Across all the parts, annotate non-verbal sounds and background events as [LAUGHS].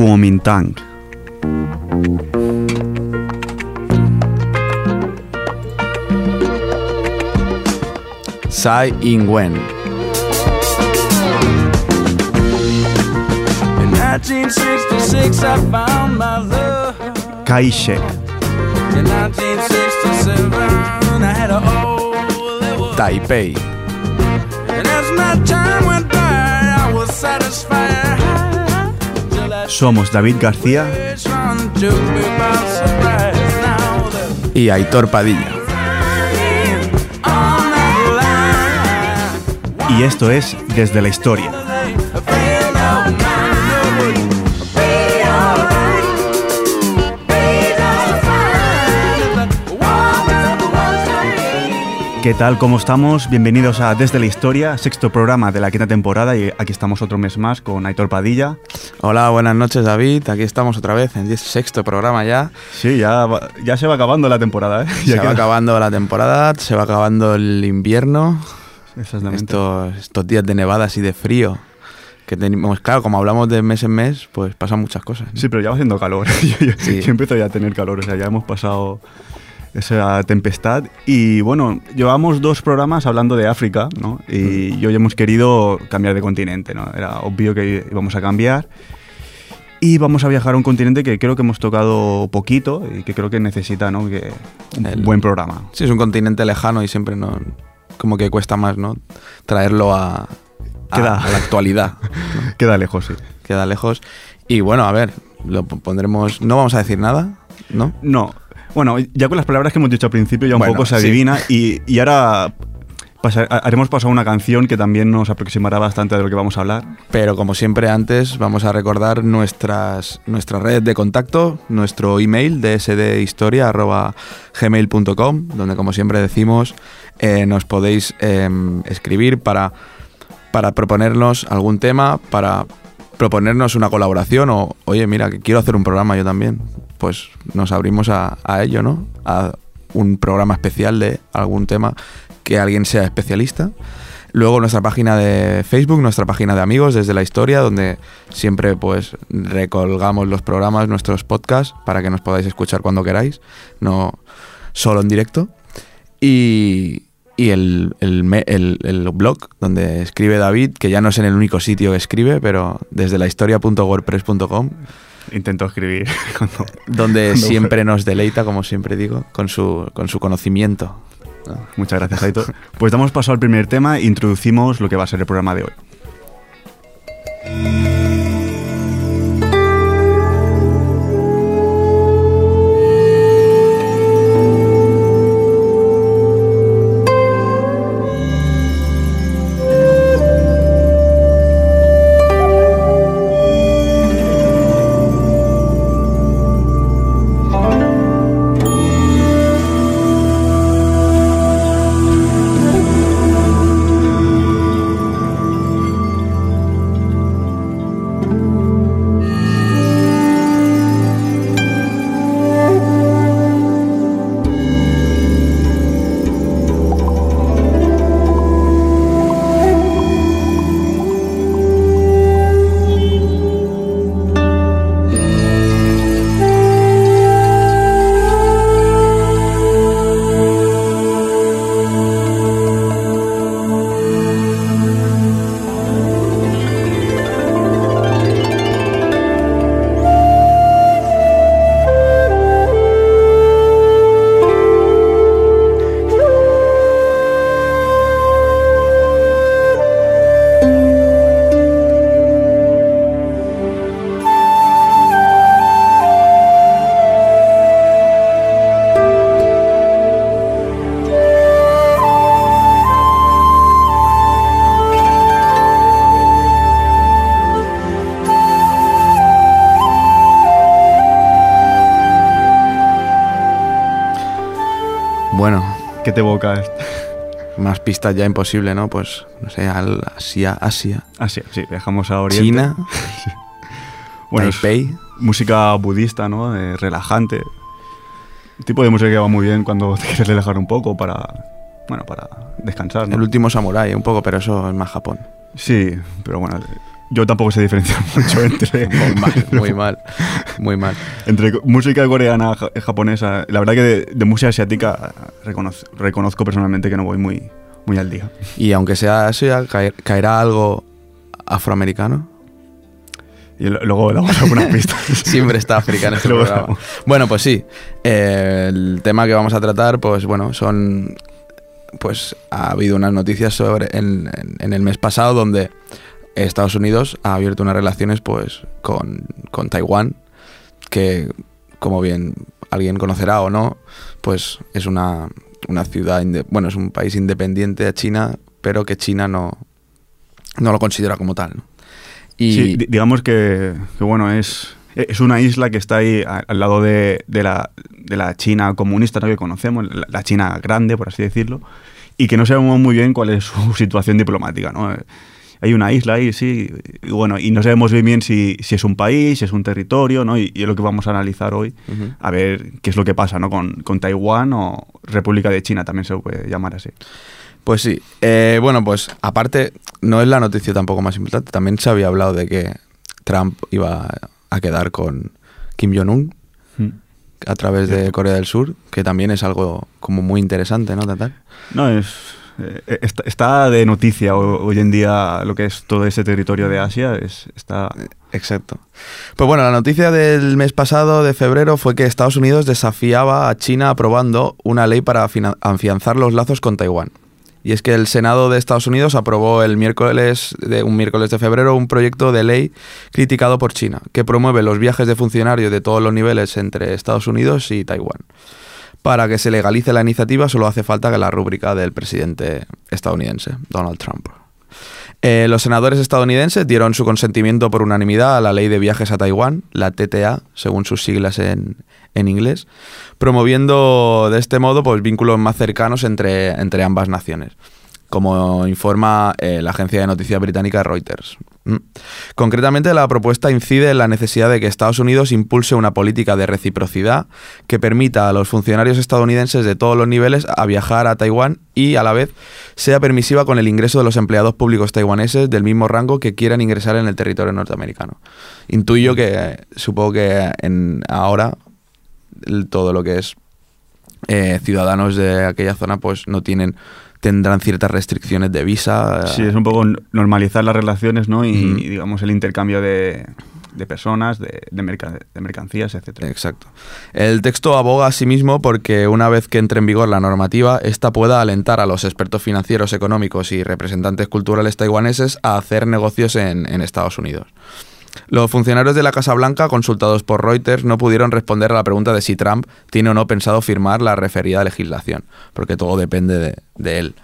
Kuomintang. Tsai Ing-wen. In 1966, I found my love. Kai-shek. In 1967, I had a old Taipei. And as my time went by, I was satisfied. Somos David García Y Aitor Padilla. y esto es Desde la Historia. ¿Qué tal? ¿Cómo estamos? Bienvenidos a Desde la Historia, sexto programa de la quinta temporada y aquí estamos otro mes más con Aitor Padilla. Hola, buenas noches David. Aquí estamos otra vez en el sexto programa ya. Sí, ya, va- ya se va acabando la temporada, ¿eh? Se Ya va queda- acabando la temporada, se va acabando el invierno. Exactamente. Estos, estos días de nevadas y de frío que tenemos. Claro, como hablamos de mes en mes, pues pasan muchas cosas. ¿no? Sí, pero ya va haciendo calor. [LAUGHS] yo, yo- Sí. yo empiezo ya a tener calor, o sea, ya hemos pasado esa tempestad. Y bueno, llevamos dos programas hablando de África, ¿no? Y Mm. hoy hemos querido cambiar de continente, ¿no? Era obvio que íbamos a cambiar. Y vamos a viajar a un continente que creo que hemos tocado poquito y que creo que necesita, ¿no? Que un El- buen programa. Sí, es un continente lejano y siempre no, como que cuesta más, ¿no? Traerlo a, a- Queda. a la actualidad. [LAUGHS] Queda lejos, sí. Queda lejos. Y bueno, a ver, lo pondremos. No vamos a decir nada, ¿no? No. Bueno, ya con las palabras que hemos dicho al principio ya un Bueno, poco se sí. adivina y, y ahora haremos pasar una canción que también nos aproximará bastante de lo que vamos a hablar. Pero como siempre antes, vamos a recordar nuestras, nuestra red de contacto, nuestro email dsdhistoria.gmail.com, donde como siempre decimos, eh, nos podéis em, escribir para, para proponernos algún tema, para proponernos una colaboración o, oye, mira, que quiero hacer un programa yo también. Pues nos abrimos a, ello, ¿no? A un programa especial de algún tema que alguien sea especialista. Luego nuestra página de Facebook, nuestra página de amigos desde la historia, donde siempre pues recolgamos los programas, nuestros podcasts, para que nos podáis escuchar cuando queráis, no solo en directo. Y, y el, el el- el blog donde escribe David, que ya no es en el único sitio que escribe, pero desde la historia.wordpress.com, Intento escribir [LAUGHS] cuando... donde Cuando- siempre nos deleita, como siempre digo, con su, con su conocimiento. Muchas gracias, Aitor. Pues damos paso al primer tema e introducimos lo que va a ser el programa de hoy. ¿Qué te evoca esto? más pistas ya imposible, ¿no? Pues, no sé, al Asia, Asia, Ah, sí, viajamos a Oriente. China, [LAUGHS] Bueno, Taipei. música budista, ¿no? Eh, relajante. Tipo de música que va muy bien cuando te quieres relajar un poco para, bueno, para descansar, ¿no? El último samurái, un poco, pero eso es más Japón. Sí, pero bueno, yo tampoco sé diferenciar [LAUGHS] mucho entre, [LAUGHS] Muy mal, muy mal, muy mal. entre música coreana, ja- japonesa. La verdad que de, de música asiática reconoz- reconozco personalmente que no voy muy, muy al día. Y aunque sea Asia, caer- caerá algo afroamericano. Y luego le damos algunas [LAUGHS] pistas. Siempre está africano este [LAUGHS] programa. Bueno, pues sí. eh, el tema que vamos a tratar, pues bueno, son. Pues ha habido unas noticias sobre en, en- en el mes pasado donde Estados Unidos ha abierto unas relaciones, pues, con, con Taiwán, que, como bien alguien conocerá o no, pues es una, una ciudad, bueno, es un país independiente a China, pero que China no, no lo considera como tal. ¿no? Y Sí, di- digamos que, que, bueno, es, es una isla que está ahí al lado de, de la, de la China comunista ¿no? que conocemos, la, la China grande, por así decirlo, y que no sabemos muy bien cuál es su [LAUGHS] situación diplomática. ¿no? Hay una isla ahí, sí, y bueno, y no sabemos bien bien si, si es un país, si es un territorio, ¿no? y, y es lo que vamos a analizar hoy, a ver qué es lo que pasa ¿no? con, con Taiwán o República de China, también se puede llamar así. Pues sí. Eh, bueno, pues aparte, no es la noticia tampoco más importante. También se había hablado de que Trump iba a quedar con Kim Jong-un a través de Corea del Sur, que también es algo como muy interesante, ¿no? Tatar? No, es. Eh, está, está de noticia ho- hoy en día lo que es todo ese territorio de Asia. Es, está. Exacto. Pues bueno, la noticia del mes pasado, de febrero, fue que Estados Unidos desafiaba a China aprobando una ley para afianzar los lazos con Taiwán. Y es que el Senado de Estados Unidos aprobó el miércoles de un miércoles de febrero un proyecto de ley criticado por China que promueve los viajes de funcionarios de todos los niveles entre Estados Unidos y Taiwán. Para que se legalice la iniciativa solo hace falta que la rúbrica del presidente estadounidense, Donald Trump. Eh, los senadores estadounidenses dieron su consentimiento por unanimidad a la ley de viajes a Taiwán, la TTA, según sus siglas en, en inglés, promoviendo de este modo pues, vínculos más cercanos entre, entre ambas naciones, como informa eh, la agencia de noticias británica Reuters. Mm. Concretamente, la propuesta incide en la necesidad de que Estados Unidos impulse una política de reciprocidad que permita a los funcionarios estadounidenses de todos los niveles a viajar a Taiwán y, a la vez, sea permisiva con el ingreso de los empleados públicos taiwaneses del mismo rango que quieran ingresar en el territorio norteamericano. Intuyo que, supongo que en, ahora, todo lo que es eh, ciudadanos de aquella zona, pues no tienen tendrán ciertas restricciones de visa. Sí, es un poco normalizar las relaciones, ¿no? Y, digamos, el intercambio de, de personas, de, de, merca- de mercancías, etcétera. Exacto. El texto aboga asimismo porque una vez que entre en vigor la normativa, esta pueda alentar a los expertos financieros, económicos y representantes culturales taiwaneses a hacer negocios en, en Estados Unidos. Los funcionarios de la Casa Blanca, consultados por Reuters, no pudieron responder a la pregunta de si Trump tiene o no pensado firmar la referida legislación, porque todo depende de, él.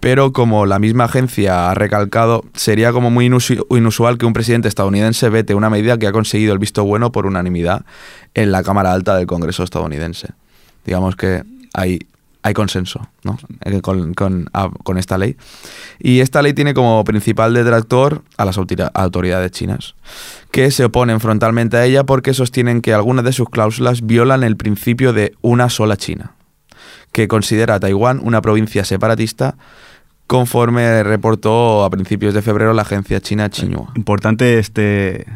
Pero como la misma agencia ha recalcado, sería como muy inusual que un presidente estadounidense vete una medida que ha conseguido el visto bueno por unanimidad en la Cámara Alta del Congreso estadounidense. Digamos que hay, hay consenso ¿no? Eh, con, con- a- con esta ley. Y esta ley tiene como principal detractor a las autori- autoridades chinas, que se oponen frontalmente a ella porque sostienen que algunas de sus cláusulas violan el principio de una sola China, que considera a Taiwán una provincia separatista conforme reportó a principios de febrero la agencia china Xinhua. Importante este,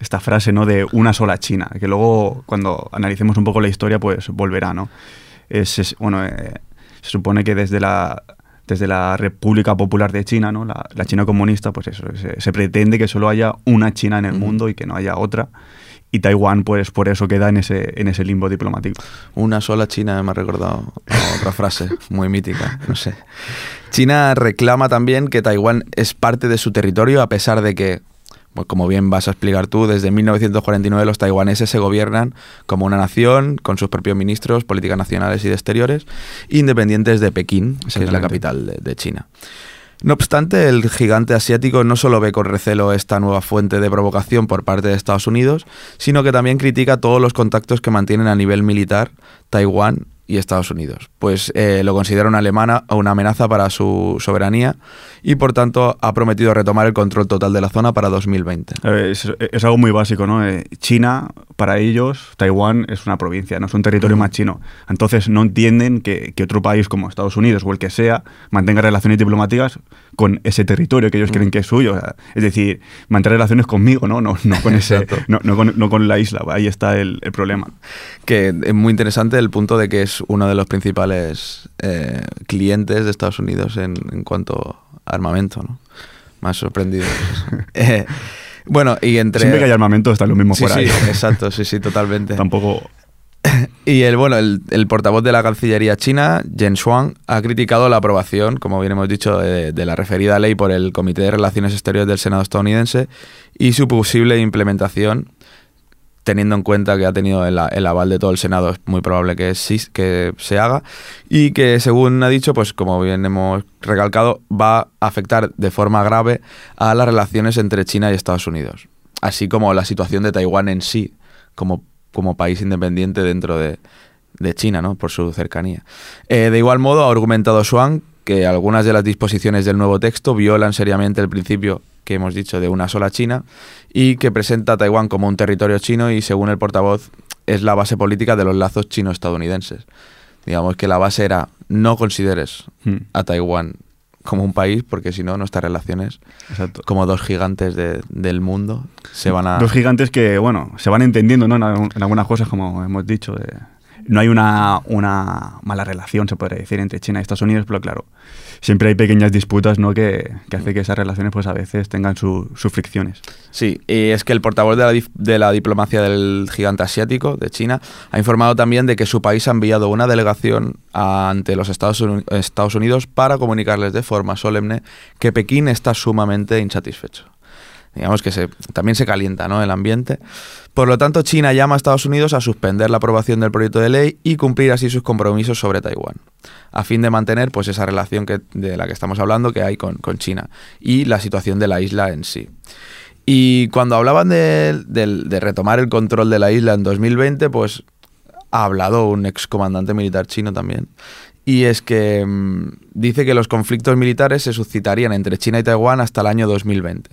esta frase, ¿no? De una sola China, que luego, cuando analicemos un poco la historia, pues volverá, ¿no? Es, es- bueno, eh, se supone que desde la, desde la República Popular de China, ¿no? La, la China comunista, pues eso, se, se pretende que solo haya una China en el Ujú. mundo y que no haya otra. Y Taiwán, pues por eso queda en ese, en ese limbo diplomático. Una sola China me ha recordado otra frase muy mítica, no sé. China reclama también que Taiwán es parte de su territorio a pesar de que, como bien vas a explicar tú, desde 1949 los taiwaneses se gobiernan como una nación con sus propios ministros, políticas nacionales y de exteriores, independientes de Pekín, que es la capital de, de China. No obstante, el gigante asiático no solo ve con recelo esta nueva fuente de provocación por parte de Estados Unidos, sino que también critica todos los contactos que mantienen a nivel militar Taiwán y Estados Unidos, pues eh, lo considera una alemana una amenaza para su soberanía y por tanto ha prometido retomar el control total de la zona para 2020. Eh, Es, es algo muy básico, ¿no? Eh, China, para ellos, Taiwán es una provincia, no es un territorio más chino. Entonces no entienden que, que otro país como Estados Unidos o el que sea mantenga relaciones diplomáticas con ese territorio que ellos creen que es suyo. O sea, es decir, mantener relaciones conmigo, ¿no? No, no con ese, no, no con, no con la isla. Ahí está el, el problema. Que es muy interesante el punto de que es uno de los principales eh, clientes de Estados Unidos en, en cuanto a armamento, ¿no? Más sorprendido. [LAUGHS] Eh, bueno, y entre... Siempre que hay armamento está lo mismo Sí, por ahí. sí, exacto, sí, sí, totalmente. [LAUGHS] Tampoco. [LAUGHS] Y el bueno, el, portavoz de la Cancillería china, Jen Shuang, ha criticado la aprobación, como bien hemos dicho, de, de la referida ley por el Comité de Relaciones Exteriores del Senado estadounidense y su posible implementación, teniendo en cuenta que ha tenido el, aval de todo el Senado, es muy probable que que se haga y que, según ha dicho, pues como bien hemos recalcado, va a afectar de forma grave a las relaciones entre China y Estados Unidos, así como la situación de Taiwán en sí, como como país independiente dentro de, de China, ¿no? por su cercanía. Eh, de igual modo, ha argumentado Shuang que algunas de las disposiciones del nuevo texto violan seriamente el principio que hemos dicho de una sola China y que presenta a Taiwán como un territorio chino y, según el portavoz, es la base política de los lazos chino-estadounidenses. Digamos que la base era no consideres Hmm, a Taiwán como un país porque si no nuestras relaciones Exacto. como dos gigantes de- del mundo se van a... Dos gigantes que, bueno, se van entendiendo, ¿no? En algunas cosas, como hemos dicho. de- no hay una, mala relación, se podría decir, entre China y Estados Unidos, pero claro, siempre hay pequeñas disputas, ¿no? Que, que hace que esas relaciones, pues a veces tengan su- sus fricciones. Sí, y es que el portavoz de la, diplomacia del gigante asiático, de China, ha informado también de que su país ha enviado una delegación ante los Estados Unidos para comunicarles de forma solemne que Pekín está sumamente insatisfecho. Digamos que también se calienta el ambiente. Por lo tanto, China llama a Estados Unidos a suspender la aprobación del proyecto de ley y cumplir así sus compromisos sobre Taiwán, a fin de mantener pues, esa relación de la que estamos hablando que hay con, China y la situación de la isla en sí. Y cuando hablaban de, de retomar el control de la isla en 2020, pues ha hablado un excomandante militar chino también. Y es que mm, dice que los conflictos militares se suscitarían entre China y Taiwán hasta el año 2020.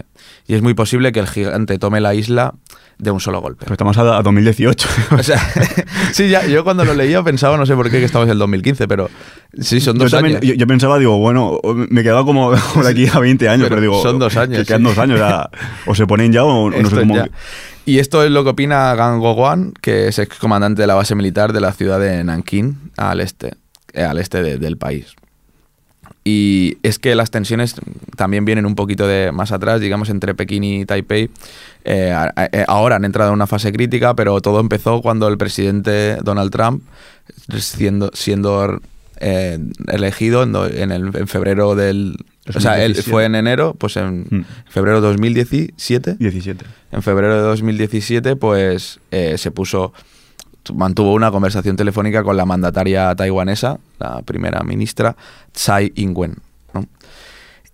Y es muy posible que el gigante tome la isla de un solo golpe. Pero estamos a, a 2018. [LAUGHS] O sea, [LAUGHS] sí, ya, yo cuando lo leía pensaba, no sé por qué, que estamos en el 2015, pero sí, son yo, dos también- años. yo- yo pensaba, digo, bueno, me quedaba como [LAUGHS] de aquí a 20 años, Pero pero, digo. son dos años, Que quedan sí. dos años, o, sea, o se ponen ya o, o no sé cómo. ya. Y esto es lo que opina Gang Goguan, que es excomandante de la base militar de la ciudad de Nankín, al este, al este de- del país. Y es que las tensiones también vienen un poquito de más atrás, digamos, entre Pekín y Taipei. Eh, eh, ahora han entrado en una fase crítica, pero todo empezó cuando el presidente Donald Trump, siendo, siendo eh, elegido en, en el, en febrero del... O sea, él 2017. fue en enero, pues en Hmm. febrero de 2017 17. en febrero de 2017, pues eh, se puso, mantuvo una conversación telefónica con la mandataria taiwanesa, la primera ministra, Tsai Ing-wen.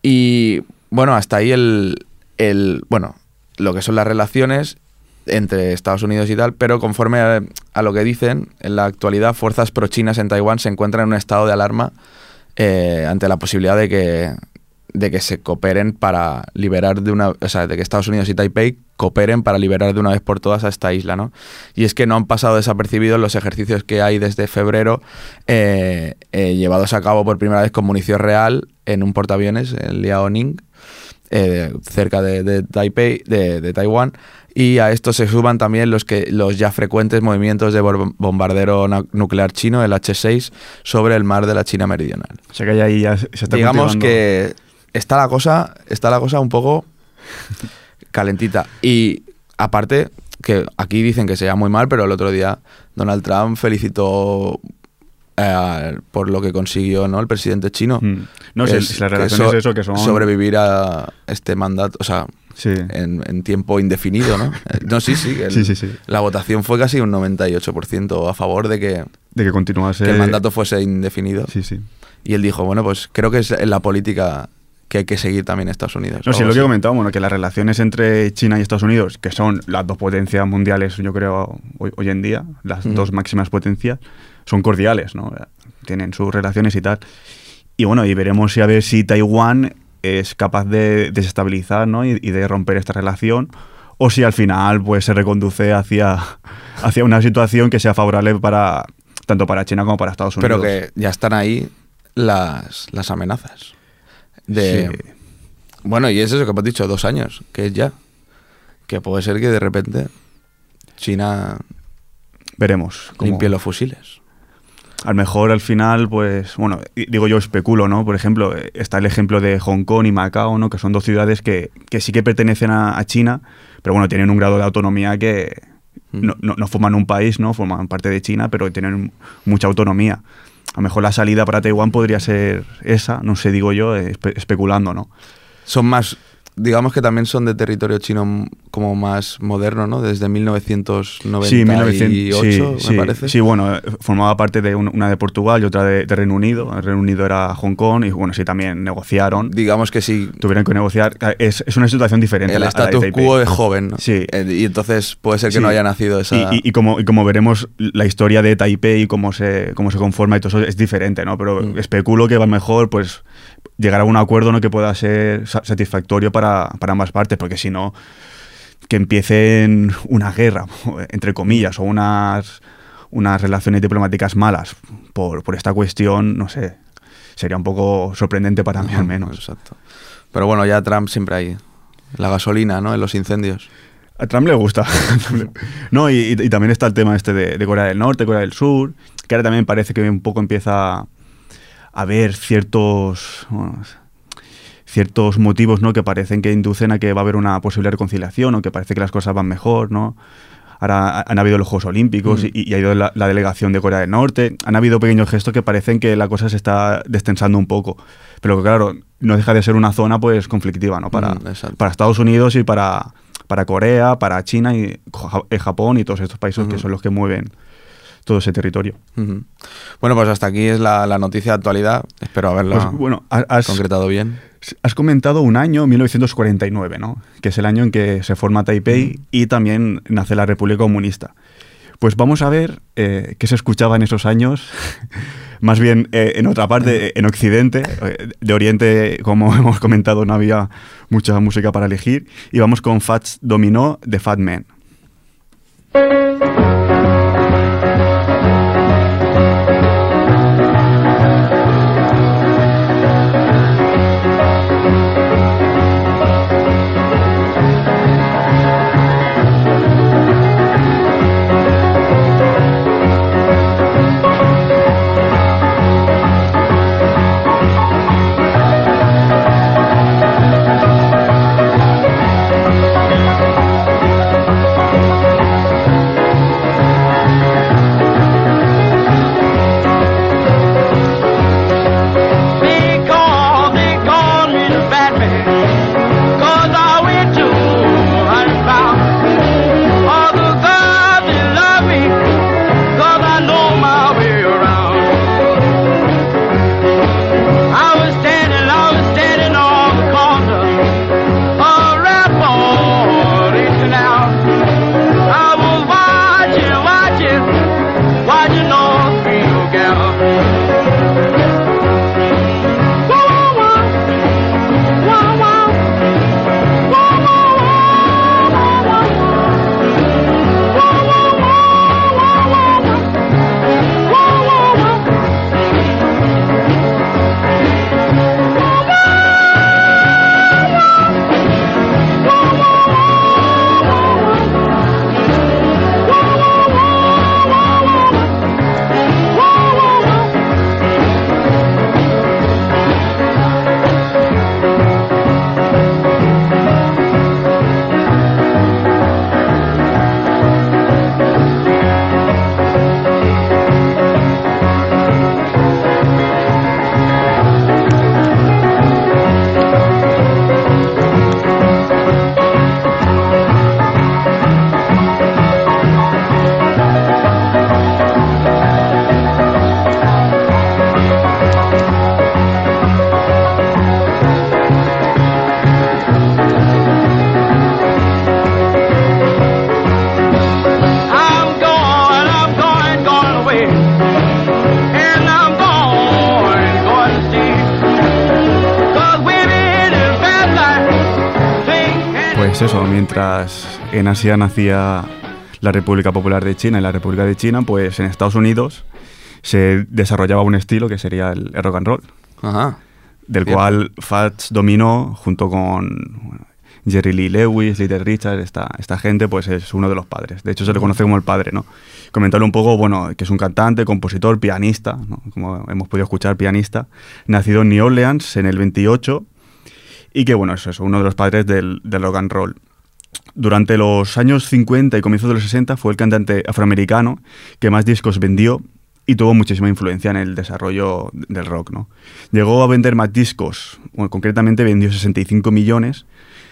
Y bueno, hasta ahí el, el, bueno, lo que son las relaciones entre Estados Unidos y tal, pero conforme a, a lo que dicen, en la actualidad fuerzas pro-chinas en Taiwán se encuentran en un estado de alarma eh, ante la posibilidad de que, de que se cooperen para liberar de una, o sea, de que Estados Unidos y Taipei cooperen para liberar de una vez por todas a esta isla, ¿no? Y es que no han pasado desapercibidos los ejercicios que hay desde febrero eh, eh, llevados a cabo por primera vez con munición real en un portaaviones, en Liaoning, eh, cerca de, de Taipei, de, de Taiwán, y a esto se suman también los que los ya frecuentes movimientos de bombardero nuclear chino, el H-6, sobre el mar de la China meridional. O sea que ahí ya se está Digamos que está la cosa, está la cosa un poco calentita. Y aparte, que aquí dicen que se llama muy mal, pero el otro día Donald Trump felicitó eh, por lo que consiguió ¿no? el presidente chino. Mm. No, Que si, es- que relaciones so- eso que son. Sobrevivir a este mandato, o sea, Sí. en, en tiempo indefinido, ¿no? [LAUGHS] Eh, No, sí, sí. el- Sí, sí, sí. La votación fue casi un 98% a favor de que, De que continuase. que el mandato fuese indefinido. Sí, sí. Y él dijo, bueno, pues creo que es en la política que hay que seguir también Estados Unidos. No, sí, lo que comentábamos, bueno, que las relaciones entre China y Estados Unidos, que son las dos potencias mundiales, yo creo, hoy, hoy en día, las Ujú. dos máximas potencias, son cordiales, ¿no? Tienen sus relaciones y tal. Y bueno, y veremos si a ver si Taiwán es capaz de desestabilizar ¿no? y, y de romper esta relación o si al final pues se reconduce hacia, [LAUGHS] hacia una situación que sea favorable para tanto para China como para Estados Unidos. Pero que ya están ahí las, las amenazas. De, Sí. Bueno, y es eso que hemos dicho, dos años, que es ya. Que puede ser que de repente China veremos. cómo- limpie los fusiles. A lo mejor al final, pues, bueno, digo yo especulo, ¿no? Por ejemplo, está el ejemplo de Hong Kong y Macao, ¿no? Que son dos ciudades que, que sí que pertenecen a, a China, pero bueno, tienen un grado de autonomía que Mm. no, no- no forman un país, ¿no? Forman parte de China, pero tienen mucha autonomía. A lo mejor la salida para Taiwán podría ser esa, no sé, digo yo, espe- especulando, ¿no? Son más, digamos que también son de territorio chino como más moderno, ¿no? Desde 1998, Sí, 1900, sí, me sí, parece. Sí, bueno, eh, formaba parte de un- una de Portugal y otra de, de Reino Unido. El Reino Unido era Hong Kong y bueno, sí, también negociaron. Digamos que sí, Tuvieron que negociar. Es, es una situación diferente. el status quo es joven, ¿no? Sí. Eh, y entonces puede ser que no haya nacido esa... Y, y- y como, y como veremos, la historia de Taipei y cómo se, cómo se conforma y todo eso es diferente, ¿no? Pero Mm. especulo que va mejor, pues, llegar a un acuerdo ¿no? que pueda ser sa- satisfactorio para, para ambas partes, porque si no, que empiecen una guerra, [LAUGHS] entre comillas, o unas, unas relaciones diplomáticas malas por, por esta cuestión, no sé, sería un poco sorprendente para mí al menos. Exacto. Pero bueno, ya Trump siempre hay la gasolina, ¿no? En los incendios. A Trump le gusta. [LAUGHS] no, y, también está el tema este de, de Corea del Norte, Corea del Sur, que ahora también parece que un poco empieza haber ciertos bueno, ciertos motivos ¿no? que parecen que inducen a que va a haber una posible reconciliación o que parece que las cosas van mejor, ¿no? Ahora ha- han habido los Juegos Olímpicos Mm. y, y ha ido la, la delegación de Corea del Norte. Han habido pequeños gestos que parecen que la cosa se está destensando un poco. Pero que, claro, no deja de ser una zona pues conflictiva, ¿no? Para, Mm, para Estados Unidos y para, para Corea, para China y eh, Japón y todos estos países que son los que mueven todo ese territorio. Bueno, pues hasta aquí es la, la noticia de actualidad. Espero haberla Pues, bueno, ha- has, concretado bien. has comentado un año, 1949, ¿no? Que es el año en que se forma Taipei y también nace la República Comunista. Pues vamos a ver eh, qué se escuchaba en esos años, [LAUGHS] más bien eh, en otra parte, en Occidente. Eh, De Oriente, como [LAUGHS] hemos comentado, no había mucha música para elegir. Y vamos con Fats Dominó de Fat Man. Mientras en Asia nacía la República Popular de China y la República de China, pues en Estados Unidos se desarrollaba un estilo que sería el, rock and roll, Ajá. del cual Fats dominó junto con bueno, Jerry Lee Lewis, Little Richard, esta, esta gente, pues es uno de los padres. De hecho, se le conoce como el padre, ¿no? Comentarle un poco, bueno, que es un cantante, compositor, pianista, ¿no? como hemos podido escuchar, pianista, nacido en New Orleans en el 28 y que, bueno, eso es uno de los padres del, del rock and roll. Durante los años 50 y comienzos de los 60 fue el cantante afroamericano que más discos vendió y tuvo muchísima influencia en el desarrollo del rock. ¿no? Llegó a vender más discos, bueno, concretamente vendió 65 millones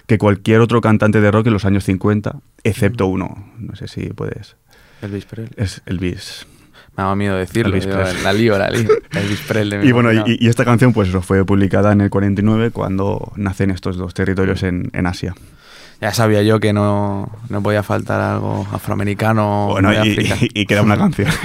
que cualquier otro cantante de rock en los años 50, excepto uno. No sé si puedes. Elvis Presley. Es Elvis. Me daba miedo decirlo. Elvis Presley. la lío, la lío. [LAUGHS] Elvis Presley. Y bueno, y, y esta canción pues fue publicada en el 49 cuando nacen estos dos territorios en, en Asia. Ya sabía yo que no, no podía faltar algo afroamericano Bueno, de y, y- y queda una canción. [LAUGHS]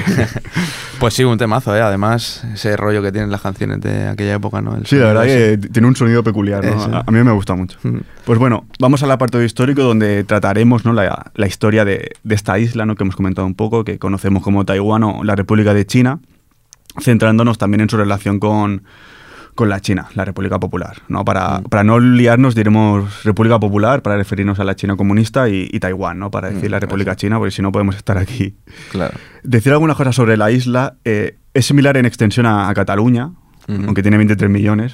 Pues sí, un temazo, ¿eh? Además, ese rollo que tienen las canciones de aquella época, ¿no? El Sí, la verdad ese. que tiene un sonido peculiar, ¿no? A, a mí me gusta mucho. Mm. Pues bueno, vamos al apartado histórico donde trataremos ¿no? la, la historia de, de esta isla ¿no? que hemos comentado un poco, que conocemos como Taiwán o la República de China, centrándonos también en su relación con, con la China, la República Popular. ¿no? Para, Mm. para no liarnos diremos República Popular para referirnos a la China comunista y, y Taiwán, ¿no? para decir Mm, la República. China, porque si no podemos estar aquí. Claro. Decir algunas cosas sobre la isla, eh, es similar en extensión a, a Cataluña, aunque tiene 23 millones,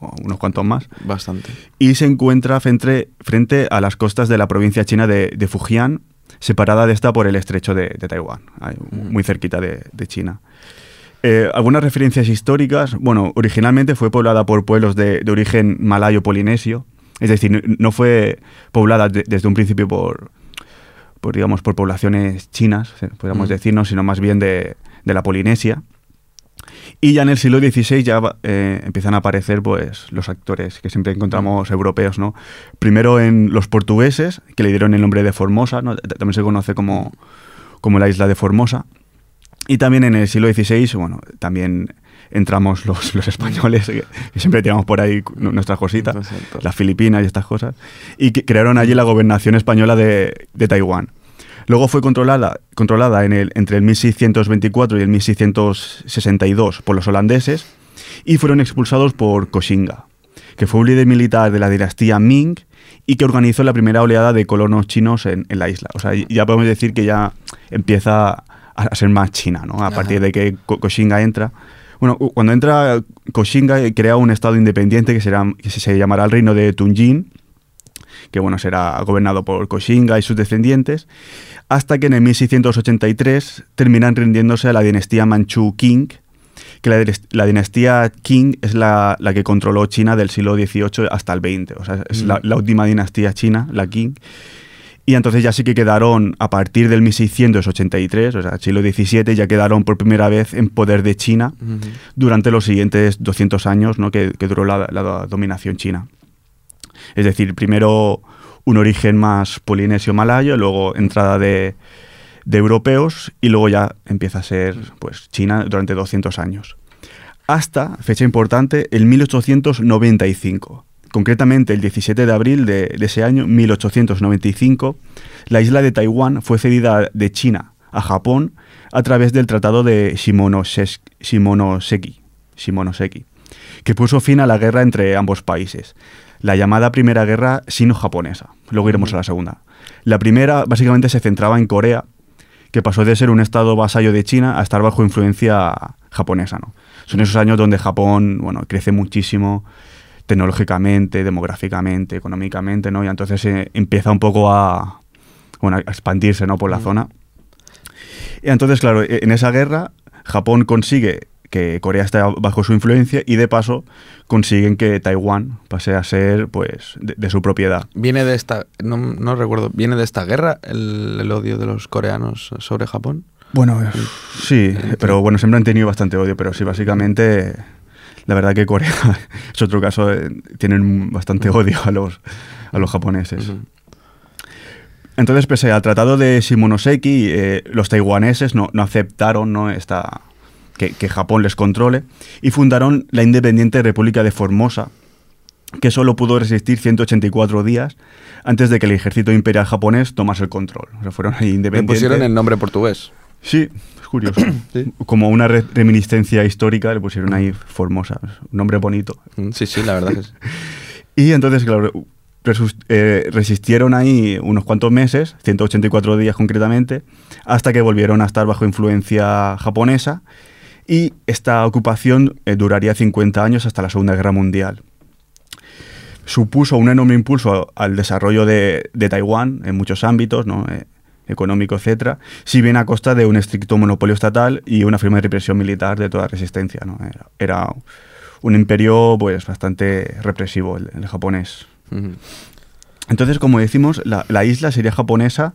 o unos cuantos más Bastante. y se encuentra frente, frente a las costas de la provincia china de, de Fujian, separada de esta por el estrecho de, de Taiwán, Ujú. muy cerquita de, de China. Eh, algunas referencias históricas, bueno, originalmente fue poblada por pueblos de, de origen malayo-polinesio, es decir, no fue poblada de- desde un principio por, por, digamos, por poblaciones chinas, podríamos Mm. decirnos, sino más bien de, de la Polinesia. Y ya en el siglo XVI ya eh, empiezan a aparecer pues, los actores que siempre encontramos europeos, ¿no? Primero en los portugueses, que le dieron el nombre de Formosa, También se conoce como, como la isla de Formosa. Y también en el siglo XVI, bueno, también entramos [LAUGHS] los, los españoles, que, que siempre tiramos por ahí nu- nuestras cositas, Exacto. las Filipinas y estas cosas, y que crearon allí la gobernación española de, de Taiwán. Luego fue controlada, controlada en el, entre el 1624 y el 1662 por los holandeses y fueron expulsados por Koxinga, que fue un líder militar de la dinastía Ming y que organizó la primera oleada de colonos chinos en, en la isla. O sea, ya podemos decir que ya empieza a, ser más China, ¿no? A Ajá. partir de que Ko- Koxinga entra. Bueno, cu- cuando entra Koxinga eh, crea un estado independiente que, será, que se llamará el reino de Tunjin, que bueno, será gobernado por Koxinga y sus descendientes, hasta que en el 1683 terminan rindiéndose a la dinastía Manchu Qing, que la, la dinastía Qing es la, la que controló China del siglo XVIII hasta el XX, o sea, es la, Mm. la última dinastía china, la Qing. Y entonces ya sí que quedaron, a partir del 1683, o sea, siglo XVII, ya quedaron por primera vez en poder de China durante los siguientes 200 años ¿no? que, que duró la, la dominación china. Es decir, primero un origen más polinesio-malayo, luego entrada de, de europeos y luego ya empieza a ser pues, China durante 200 años. Hasta, fecha importante, el 1895. Concretamente, el 17 de abril de, ese año, 1895, la isla de Taiwán fue cedida de China a Japón a través del Tratado de Shimonoseki, que puso fin a la guerra entre ambos países, la llamada Primera Guerra Sino-Japonesa. Luego iremos a la segunda. La primera básicamente se centraba en Corea, que pasó de ser un estado vasallo de China a estar bajo influencia japonesa. ¿no? Son esos años donde Japón bueno, crece muchísimo tecnológicamente, demográficamente, económicamente, ¿no? y entonces eh, empieza un poco a, bueno, a expandirse ¿no? por la Mm. zona. Y entonces, claro, e- en esa guerra Japón consigue que Corea esté bajo su influencia y de paso consiguen que Taiwán pase a ser pues de, de su propiedad. Viene de esta, no, no recuerdo, ¿viene de esta guerra el, el odio de los coreanos sobre Japón? Bueno, sí, pero bueno, siempre han tenido bastante odio, pero sí, básicamente, la verdad que Corea [LAUGHS] es otro caso, eh, tienen bastante odio a los, a los japoneses. Entonces, pese al tratado de Shimonoseki, eh, los taiwaneses no, no aceptaron ¿no? Esta, que, que Japón les controle y fundaron la independiente República de Formosa, que solo pudo resistir 184 días antes de que el ejército imperial japonés tomase el control. O sea, fueron ahí Le independientes. pusieron el nombre portugués. Sí, curioso. [COUGHS] Sí. Como una re- reminiscencia histórica le pusieron ahí Formosa, un nombre bonito. Mm, Sí, sí, la verdad que sí. [LAUGHS] Y entonces, claro, eh, resistieron ahí unos cuantos meses, 184 días concretamente, hasta que volvieron a estar bajo influencia japonesa. Y esta ocupación eh, duraría 50 años hasta la Segunda Guerra Mundial. Supuso un enorme impulso al desarrollo de, de Taiwán en muchos ámbitos, ¿no? Eh, económico, etcétera, si bien a costa de un estricto monopolio estatal y una firme represión militar de toda resistencia. ¿no? Era, era un imperio pues, bastante represivo, el, el japonés. Entonces, como decimos, la, la isla sería japonesa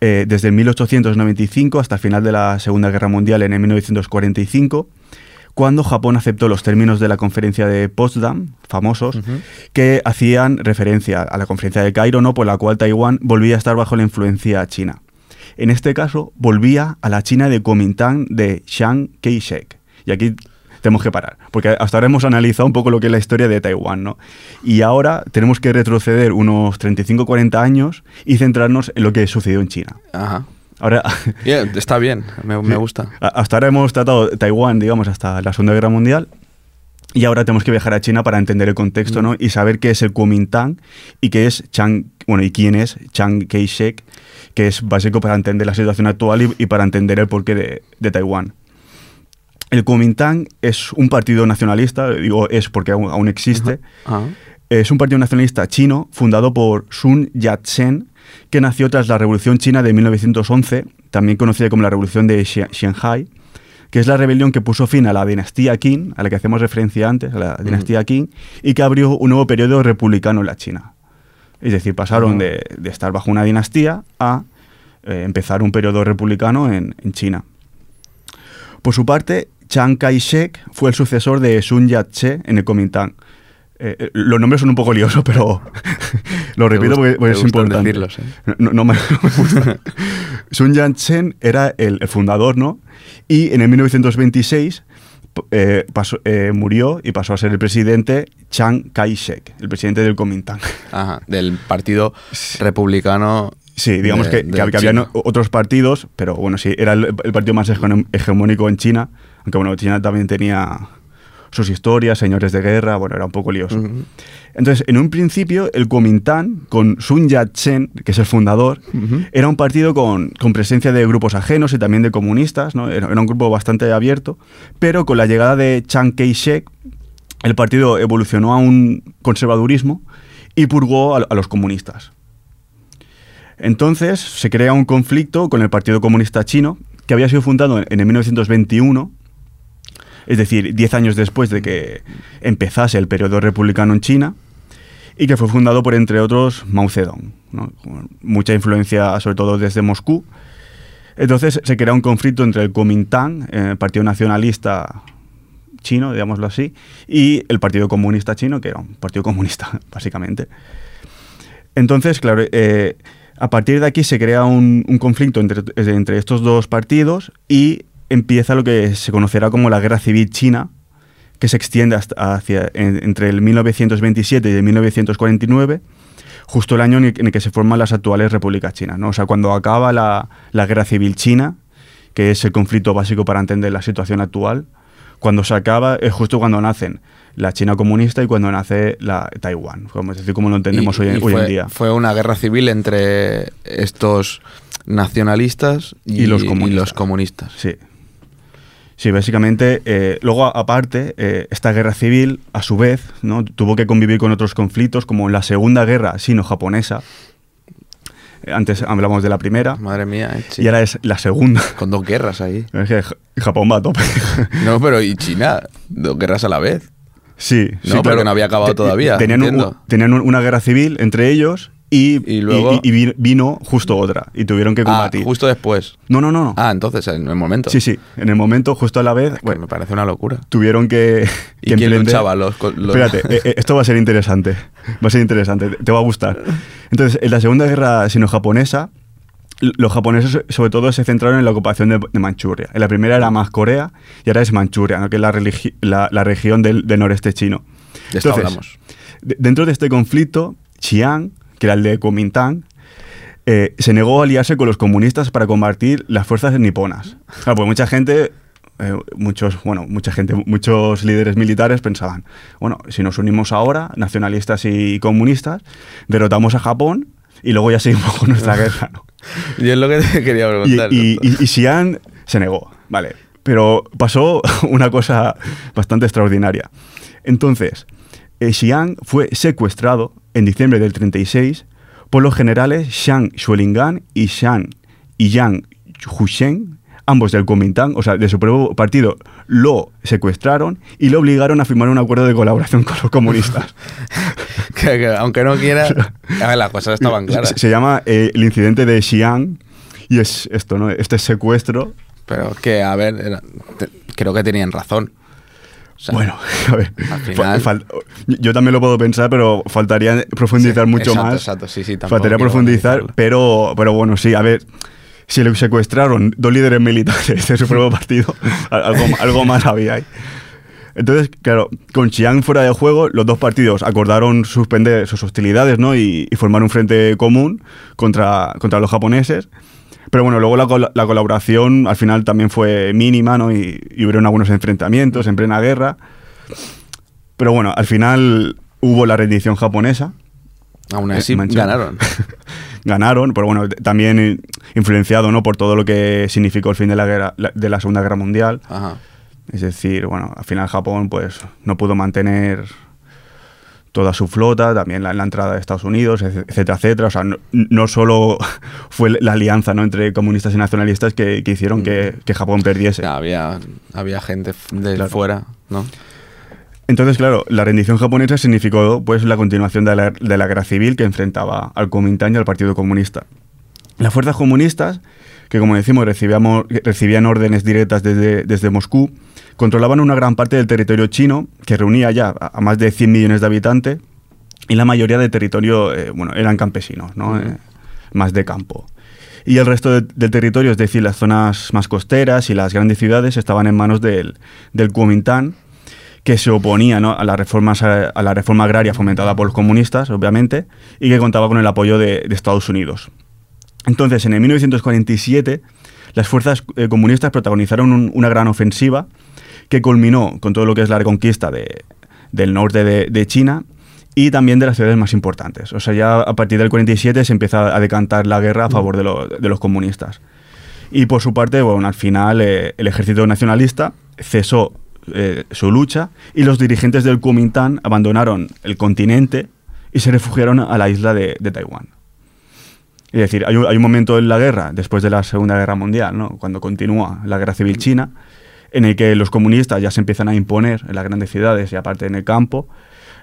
eh, desde 1895 hasta el final de la Segunda Guerra Mundial en el 1945, cuando Japón aceptó los términos de la conferencia de Potsdam, famosos, que hacían referencia a la conferencia de Cairo, ¿no? por la cual Taiwán volvía a estar bajo la influencia china. En este caso, volvía a la China de Kuomintang de Chiang Kai-shek. Y aquí tenemos que parar, porque hasta ahora hemos analizado un poco lo que es la historia de Taiwán, ¿no? Y ahora tenemos que retroceder unos 35-40 años y centrarnos en lo que sucedió en China. Ajá. Ahora, Bien, está bien, me, me gusta. hasta ahora hemos tratado Taiwán, digamos, hasta la Segunda Guerra Mundial. Y ahora tenemos que viajar a China para entender el contexto, ¿no? Y saber qué es el Kuomintang y qué es Chiang, bueno, y quién es Chiang Kai-shek, que es básico para entender la situación actual y, y para entender el porqué de, de Taiwán. El Kuomintang es un partido nacionalista, digo es porque aún, aún existe, Ah, es un partido nacionalista chino fundado por Sun Yat-sen, que nació tras la Revolución China de 1911, también conocida como la Revolución de Shanghai, que es la rebelión que puso fin a la dinastía Qing, a la que hacemos referencia antes, a la dinastía Qing, y que abrió un nuevo periodo republicano en la China. Es decir, pasaron de, de estar bajo una dinastía a eh, empezar un periodo republicano en, en China. Por su parte, Chiang Kai-shek fue el sucesor de Sun Yat-sen en el Kuomintang. Eh, eh, los nombres son un poco liosos, pero [LAUGHS] lo repito gust- porque, porque es importante. decirlos, ¿eh? No, no me, [LAUGHS] no me gusta. Sun Yat-sen era el, el fundador, ¿no? Y en el 1926 p- eh, pasó- eh, murió y pasó a ser el presidente Chiang Kai-shek, el presidente del Kuomintang. ajá, del partido republicano. Sí, digamos de- que, de o- otros partidos, pero bueno, sí, era el, el partido más hegemónico en China, aunque bueno, China también tenía sus historias, señores de guerra, bueno, era un poco lioso. Entonces, en un principio, el Kuomintang, con Sun Yat-sen, que es el fundador, era un partido con, con presencia de grupos ajenos y también de comunistas, ¿no? Era, era un grupo bastante abierto, pero con la llegada de Chiang Kai-shek, el partido evolucionó a un conservadurismo y purgó a, a los comunistas. Entonces se crea un conflicto con el Partido Comunista Chino, que había sido fundado en, en el 1921, es decir, 10 años después de que empezase el periodo republicano en China, y que fue fundado por, entre otros, Mao Zedong, con mucha influencia sobre todo desde Moscú. Entonces se crea un conflicto entre el Kuomintang, eh, el Partido Nacionalista chino, digámoslo así, y el Partido Comunista chino, que era un partido comunista, [LAUGHS] básicamente. Entonces, claro, eh, a partir de aquí se crea un, un conflicto entre, entre estos dos partidos y empieza lo que se conocerá como la Guerra Civil China, que se extiende hasta hacia, en- entre el 1927 y el 1949, justo el año en el, en el que se forman las actuales repúblicas chinas. ¿no? O sea, cuando acaba la, la Guerra Civil China, que es el conflicto básico para entender la situación actual, cuando se acaba es justo cuando nacen la China comunista y cuando nace la Taiwán, como, es decir, como lo entendemos Y- hoy, en- y hoy fue, en día. Fue una guerra civil entre estos nacionalistas y, Y los comunistas. los comunistas. Sí. Sí, básicamente, eh, luego aparte, eh, esta guerra civil, a su vez, ¿no? tuvo que convivir con otros conflictos, como la Segunda Guerra Sino-Japonesa. Eh, Antes hablamos de la primera, Madre mía, eh, sí. y ahora es la segunda. con dos guerras ahí. [LAUGHS] Es que Ja- Japón va a tope. No, pero y China, dos guerras a la vez. sí, No, sí, porque no había acabado Te- todavía, Tenían, un- tenían un- una guerra civil entre ellos y, Y luego- y- y vi- vino justo otra, y tuvieron que Ah, combatir. justo después. No, no, no. no. Ah, entonces, en el momento. sí, sí, en el momento, justo a la vez, Que bueno, me parece una locura. tuvieron que... ¿Y [LAUGHS] quién luchaba? Los, Espérate, eh, eh, esto va a ser interesante. Va a ser interesante, te- va a gustar. Entonces, en la Segunda Guerra Sino-Japonesa, los japoneses sobre todo se centraron en la ocupación de, de Manchuria. En la primera era más Corea y ahora es Manchuria, ¿no? que es la, religi- la- la región del, del noreste chino. De esto Entonces, dentro de este conflicto, Chiang, que era el de Kuomintang, eh, se negó a aliarse con los comunistas para combatir las fuerzas niponas. Claro, pues mucha gente, eh, muchos, bueno, mucha gente, muchos líderes militares pensaban, bueno, si nos unimos ahora, nacionalistas y comunistas, derrotamos a Japón y luego ya seguimos con nuestra [LAUGHS] guerra, ¿no? Y es lo que te quería Y, preguntar. y, y- y Xi'an se negó, vale. Pero pasó [LAUGHS] una cosa bastante extraordinaria. Entonces, eh, Xi'an fue secuestrado en diciembre del 36 por los generales Shang Xuelingan y Shang y Yang Husheng, ambos del Kuomintang, o sea, de su propio partido, lo secuestraron y lo obligaron a firmar un acuerdo de colaboración con los comunistas. [LAUGHS] Que- que aunque no quiera. A ver, las cosas estaban claras. Se, se llama eh, el incidente de Xi'an y es esto, ¿no? Este secuestro Pero que, a ver, era- te- creo que tenían razón. O sea, Bueno, [LAUGHS] a ver. al final- yo también lo puedo pensar, pero faltaría profundizar Sí, mucho exacto, más. exacto, sí, sí, faltaría profundizar, pero, pero bueno, sí, a ver. Si le secuestraron dos líderes militares de su propio partido, [LAUGHS] al- algo, algo más había ahí. Entonces, claro, con Chiang fuera de juego, los dos partidos acordaron suspender sus hostilidades ¿no? y, y formar un frente común contra, contra los japoneses. Pero bueno, luego la, col- la colaboración al final también fue mínima ¿no? y, y hubieron algunos enfrentamientos en plena guerra. Pero bueno, al final hubo la rendición japonesa. Aún así, Eh, ganaron. [LAUGHS] Ganaron, pero bueno, también eh, influenciado ¿no? por todo lo que significó el fin de la, guerra, de la Segunda Guerra Mundial. Ajá. Es decir, bueno, al final Japón pues no pudo mantener toda su flota, también la, la entrada de Estados Unidos, etcétera, etcétera. O sea, no, no solo [LAUGHS] fue la alianza ¿no? entre comunistas y nacionalistas que, que hicieron que, que Japón perdiese. Ya, había, había gente de Claro. fuera, ¿no? Entonces, claro, la rendición japonesa significó pues la continuación de la, de la guerra civil que enfrentaba al Kuomintang y al Partido Comunista. Las fuerzas comunistas, que como decimos recibíamos, recibían órdenes directas desde, desde Moscú, controlaban una gran parte del territorio chino, que reunía ya a, más de 100 millones de habitantes, y la mayoría de territorio, eh, bueno, eran campesinos, ¿no? Eh, más de campo. Y el resto de- del territorio, es decir, las zonas más costeras y las grandes ciudades, estaban en manos del, del Kuomintang, que se oponía ¿no? a, las reformas, a, a la reforma agraria fomentada por los comunistas, obviamente, y que contaba con el apoyo de, de Estados Unidos. Entonces, en el 1947, las fuerzas eh, comunistas protagonizaron un- una gran ofensiva que culminó con todo lo que es la reconquista de- del norte de, China y también de las ciudades más importantes. O sea, ya a partir del 47 se empieza a decantar la guerra a favor de, lo- de los comunistas. Y por su parte, bueno, al final eh, el ejército nacionalista cesó eh, su lucha y los dirigentes del Kuomintang abandonaron el continente y se refugiaron a la isla de, de Taiwán. Es decir, hay un, hay un momento en la guerra, después de la Segunda Guerra Mundial, ¿no? cuando continúa la Guerra Civil China, en el que los comunistas ya se empiezan a imponer en las grandes ciudades y aparte en el campo.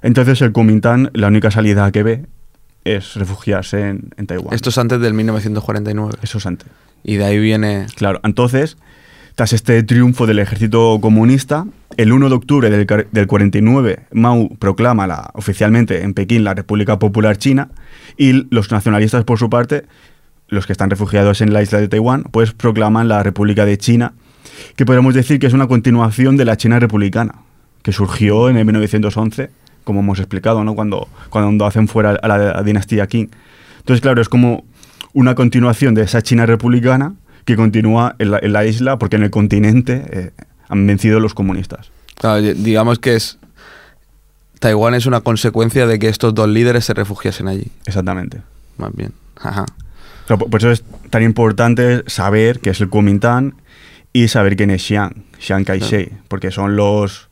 Entonces el Kuomintang, la única salida que ve es refugiarse en, en Taiwán. Esto es antes del 1949. Eso es antes. Y de ahí viene. Claro, entonces, tras este triunfo del ejército comunista, el 1 de octubre del, del 49, Mao proclama la- oficialmente en Pekín la República Popular China y los nacionalistas, por su parte, los que están refugiados en la isla de Taiwán, pues proclaman la República de China, que podemos decir que es una continuación de la China republicana, que surgió en el 1911, como hemos explicado, ¿no? cuando, cuando hacen fuera a la dinastía Qing. Entonces, claro, es como una continuación de esa China republicana que continúa en la, en la isla porque en el continente eh, han vencido los comunistas. Claro, digamos que es. Taiwán es una consecuencia de que estos dos líderes se refugiasen allí. Exactamente. Más bien. Ajá. Claro, por, eso es tan importante saber qué es el Kuomintang y saber quién es Chiang, Chiang Kai-shek, porque son los,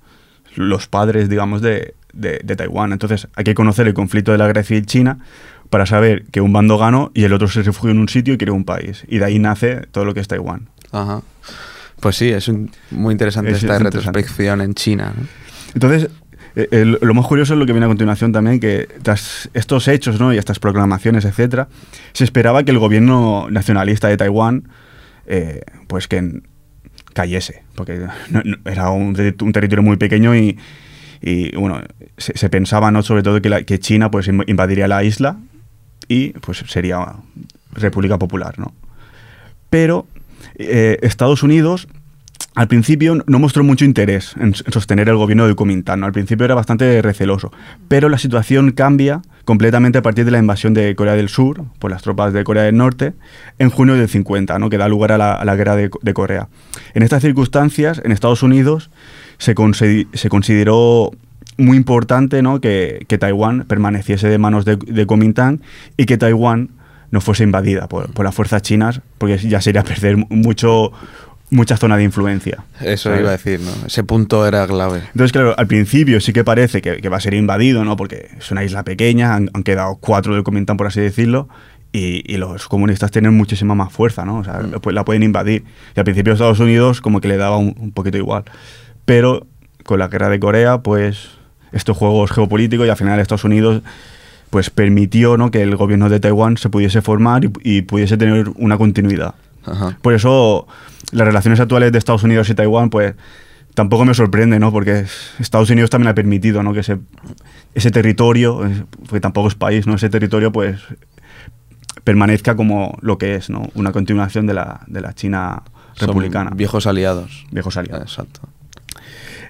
los padres, digamos, de, de- de Taiwán. Entonces hay que conocer el conflicto de la guerra civil china para saber que un bando ganó y el otro se refugió en un sitio y quiere un país. Y de ahí nace todo lo que es Taiwán. Ajá. Pues sí, es un- muy interesante Es- esta es interesante. retrospección en China. ¿no? Entonces, eh, lo más curioso es lo que viene a continuación también, que tras estos hechos ¿no? y estas proclamaciones, etcétera, se esperaba que el gobierno nacionalista de Taiwán, eh, pues que en- cayese, porque era un, terri- un territorio muy pequeño y, y, bueno, se, pensaba ¿no? sobre todo que, la- que China pues inv- invadiría la isla y pues sería República Popular, ¿no? Pero eh, Estados Unidos al principio no mostró mucho interés en, en sostener el gobierno de Kuomintang. ¿no? Al principio era bastante receloso. Pero la situación cambia completamente a partir de la invasión de Corea del Sur por las tropas de Corea del Norte en junio del 50, ¿no? que da lugar a la, guerra de, Corea. En estas circunstancias, en Estados Unidos, se, consi- se consideró muy importante ¿no? que, que Taiwán permaneciese de manos de, de Kuomintang y que Taiwán no fuese invadida por, por las fuerzas chinas, porque ya sería perder mucho, mucha zona de influencia. Eso ¿sabes? iba a decir, ¿no? Ese punto era clave. Entonces, claro, al principio sí que parece que, que va a ser invadido, ¿no? Porque es una isla pequeña, han, han quedado cuatro del Kuomintang, por así decirlo, y, y los comunistas tienen muchísima más fuerza, ¿no? O sea, Mm. pues la pueden invadir. Y al principio Estados Unidos como que le daba un, un poquito igual. Pero con la guerra de Corea, pues estos juegos geopolíticos y al final Estados Unidos pues permitió ¿no? que el gobierno de Taiwán se pudiese formar y, y pudiese tener una continuidad. Ajá. Por eso las relaciones actuales de Estados Unidos y Taiwán, pues tampoco me sorprende, ¿no? Porque es- Estados Unidos también ha permitido, ¿no? Que ese, ese territorio, porque tampoco es país, ¿no? Ese territorio, pues permanezca como lo que es, ¿no? Una continuación de la, de la China Son republicana. viejos aliados. viejos aliados. Exacto.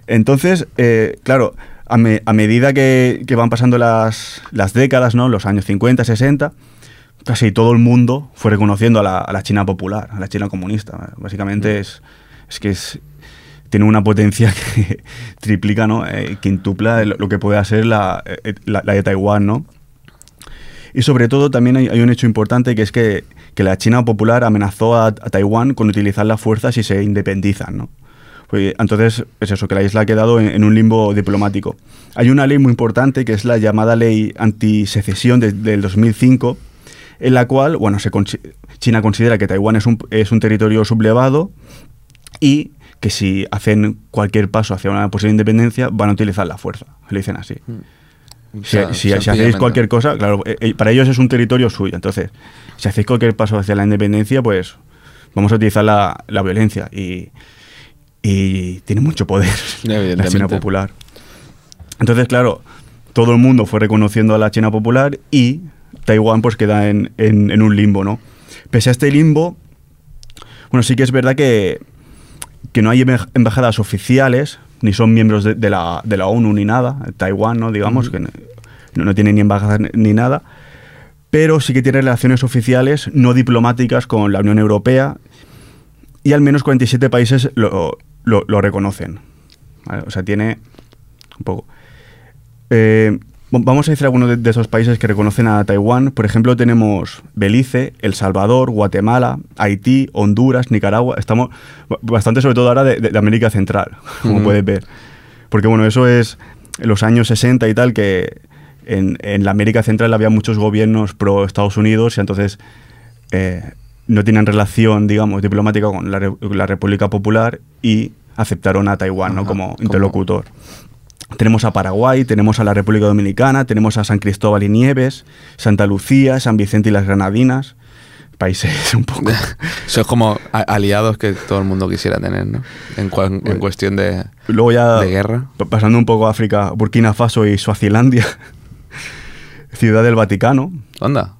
Entonces, eh, claro, a, me- a medida que, que van pasando las, las décadas, ¿no? los años 50, 60, casi todo el mundo fue reconociendo a la, a la China popular, a la China comunista. Básicamente es, es que es, tiene una potencia [LAUGHS] que triplica, ¿no? Eh, quintupla lo, que puede la, eh, la- la de Taiwán, ¿no? Y sobre todo también hay, hay un hecho importante que es que, que la China popular amenazó a, a Taiwán con utilizar la fuerza si se independizan, ¿no? Pues, entonces, es eso, que la isla ha quedado en, en un limbo diplomático. Hay una ley muy importante que es la llamada ley antisecesión de- del 2005, en la cual, bueno, se China considera que Taiwán es un, es un territorio sublevado y que si hacen cualquier paso hacia una posible independencia van a utilizar la fuerza. Le dicen así. O Si, sea, si- si hacéis cualquier cosa, claro, eh, eh, para ellos es un territorio suyo. Entonces, si hacéis cualquier paso hacia la independencia, pues vamos a utilizar la, la violencia. Y, y tiene mucho poder [LAUGHS] la. China popular. Entonces, claro, todo el mundo fue reconociendo a la China popular y Taiwán pues queda en, en- en un limbo, ¿no? Pese a este limbo, bueno, sí que es verdad que, que no hay emba- embajadas oficiales, ni son miembros de, de la, de la ONU ni nada, Taiwán, ¿no? Digamos, que no, no tiene ni embajada ni- nada, pero sí que tiene relaciones oficiales no diplomáticas con la Unión Europea y al menos 47 países lo, lo- lo reconocen. ¿vale? O sea, tiene un poco... Eh, vamos a decir algunos de, de esos países que reconocen a Taiwán. Por ejemplo, tenemos Belice, El Salvador, Guatemala, Haití, Honduras, Nicaragua. Estamos ba- bastante, sobre todo ahora, de, de- América Central, [LAUGHS] como puedes ver. Porque, bueno, eso es los años 60 y tal, que en, en la América Central había muchos gobiernos pro Estados Unidos y entonces eh, no tenían relación, digamos, diplomática con la, Re- la República Popular y aceptaron a Taiwán ¿no? Ajá, como- interlocutor. Tenemos a Paraguay, tenemos a la República Dominicana, tenemos a San Cristóbal y Nieves, Santa Lucía, San Vicente y las Granadinas. Países [LAUGHS] un poco... [LAUGHS] Son como aliados que todo el mundo quisiera tener, ¿no? En, en cuestión de, Luego ya de guerra. pa- pasando un poco a África, Burkina Faso y Suazilandia. [LAUGHS] Ciudad del Vaticano. Onda.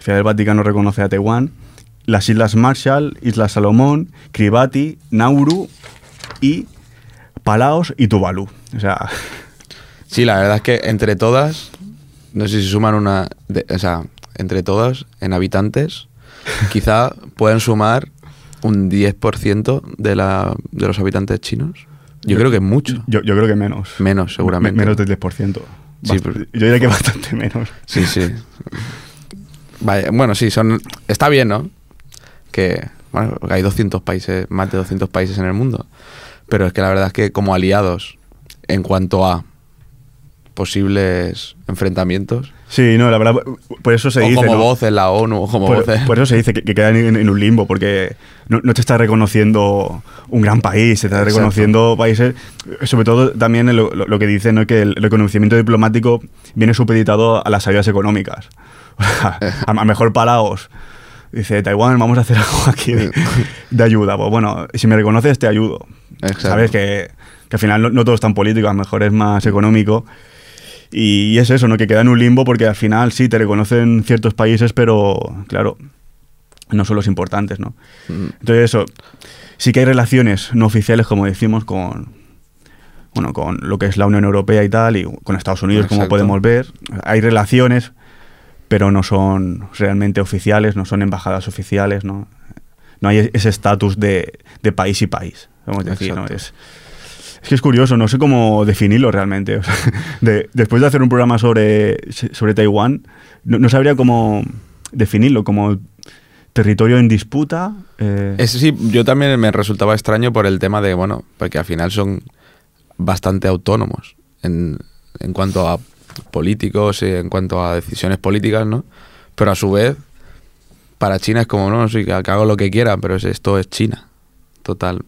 Ciudad del Vaticano reconoce a Taiwán. Las Islas Marshall, Islas Salomón, Kiribati, Nauru y Palaos y Tuvalu. O sea, [LAUGHS] Sí, la verdad es que entre todas, no sé si suman una. de- o sea, entre todas, en habitantes, [LAUGHS] quizá pueden sumar un 10% de, la, de los habitantes chinos. Yo, Yo- creo que es mucho. yo, yo creo que menos. Menos, seguramente. Me- menos del 10%. Sí, pero- yo diría que [LAUGHS] bastante menos. Sí, sí. Vaya, bueno, sí, son. Está bien, ¿no? Que. Bueno, hay 200 países, más de 200 países en el mundo. Pero es que la verdad es que como aliados, en cuanto a posibles enfrentamientos, Sí, no, la verdad, por eso se o dice. como ¿no? voz en la ONU, o como por, voz en- por eso se dice que, que quedan en, en un limbo, porque no, no te está reconociendo un gran país, te está Exacto. reconociendo países, sobre todo también lo, lo- lo que dicen, ¿no? que el reconocimiento diplomático viene supeditado a las ayudas económicas. [LAUGHS] A, a mejor Palaos dice, Taiwán, vamos a hacer [LAUGHS] algo aquí de, de ayuda. Pues bueno, si me reconoces, te ayudo. Exacto. Sabes que, que al final no, no todo es tan político, a lo mejor es más económico. Y, y es eso, ¿no? Que queda en un limbo porque al final sí te reconocen ciertos países, pero claro, no son los importantes, ¿no? Mm. Entonces eso, sí que hay relaciones no oficiales, como decimos, con, bueno, con lo que es la Unión Europea y tal, y con Estados Unidos, como podemos ver. Hay relaciones, pero no son realmente oficiales, no son embajadas oficiales, ¿no? No hay ese estatus de, de país y país, Es, es que es curioso, no sé cómo definirlo realmente. o sea, [LAUGHS] de- después de hacer un programa sobre, sobre Taiwán, no, no sabría cómo definirlo, como territorio en disputa. eh, sí, yo también me resultaba extraño por el tema de, bueno, porque al final son bastante autónomos en, en cuanto a políticos, y en cuanto a decisiones políticas, ¿no? Pero a su vez, para China es como, no, sí, que que hago lo que quiera, pero es, esto es China. Total.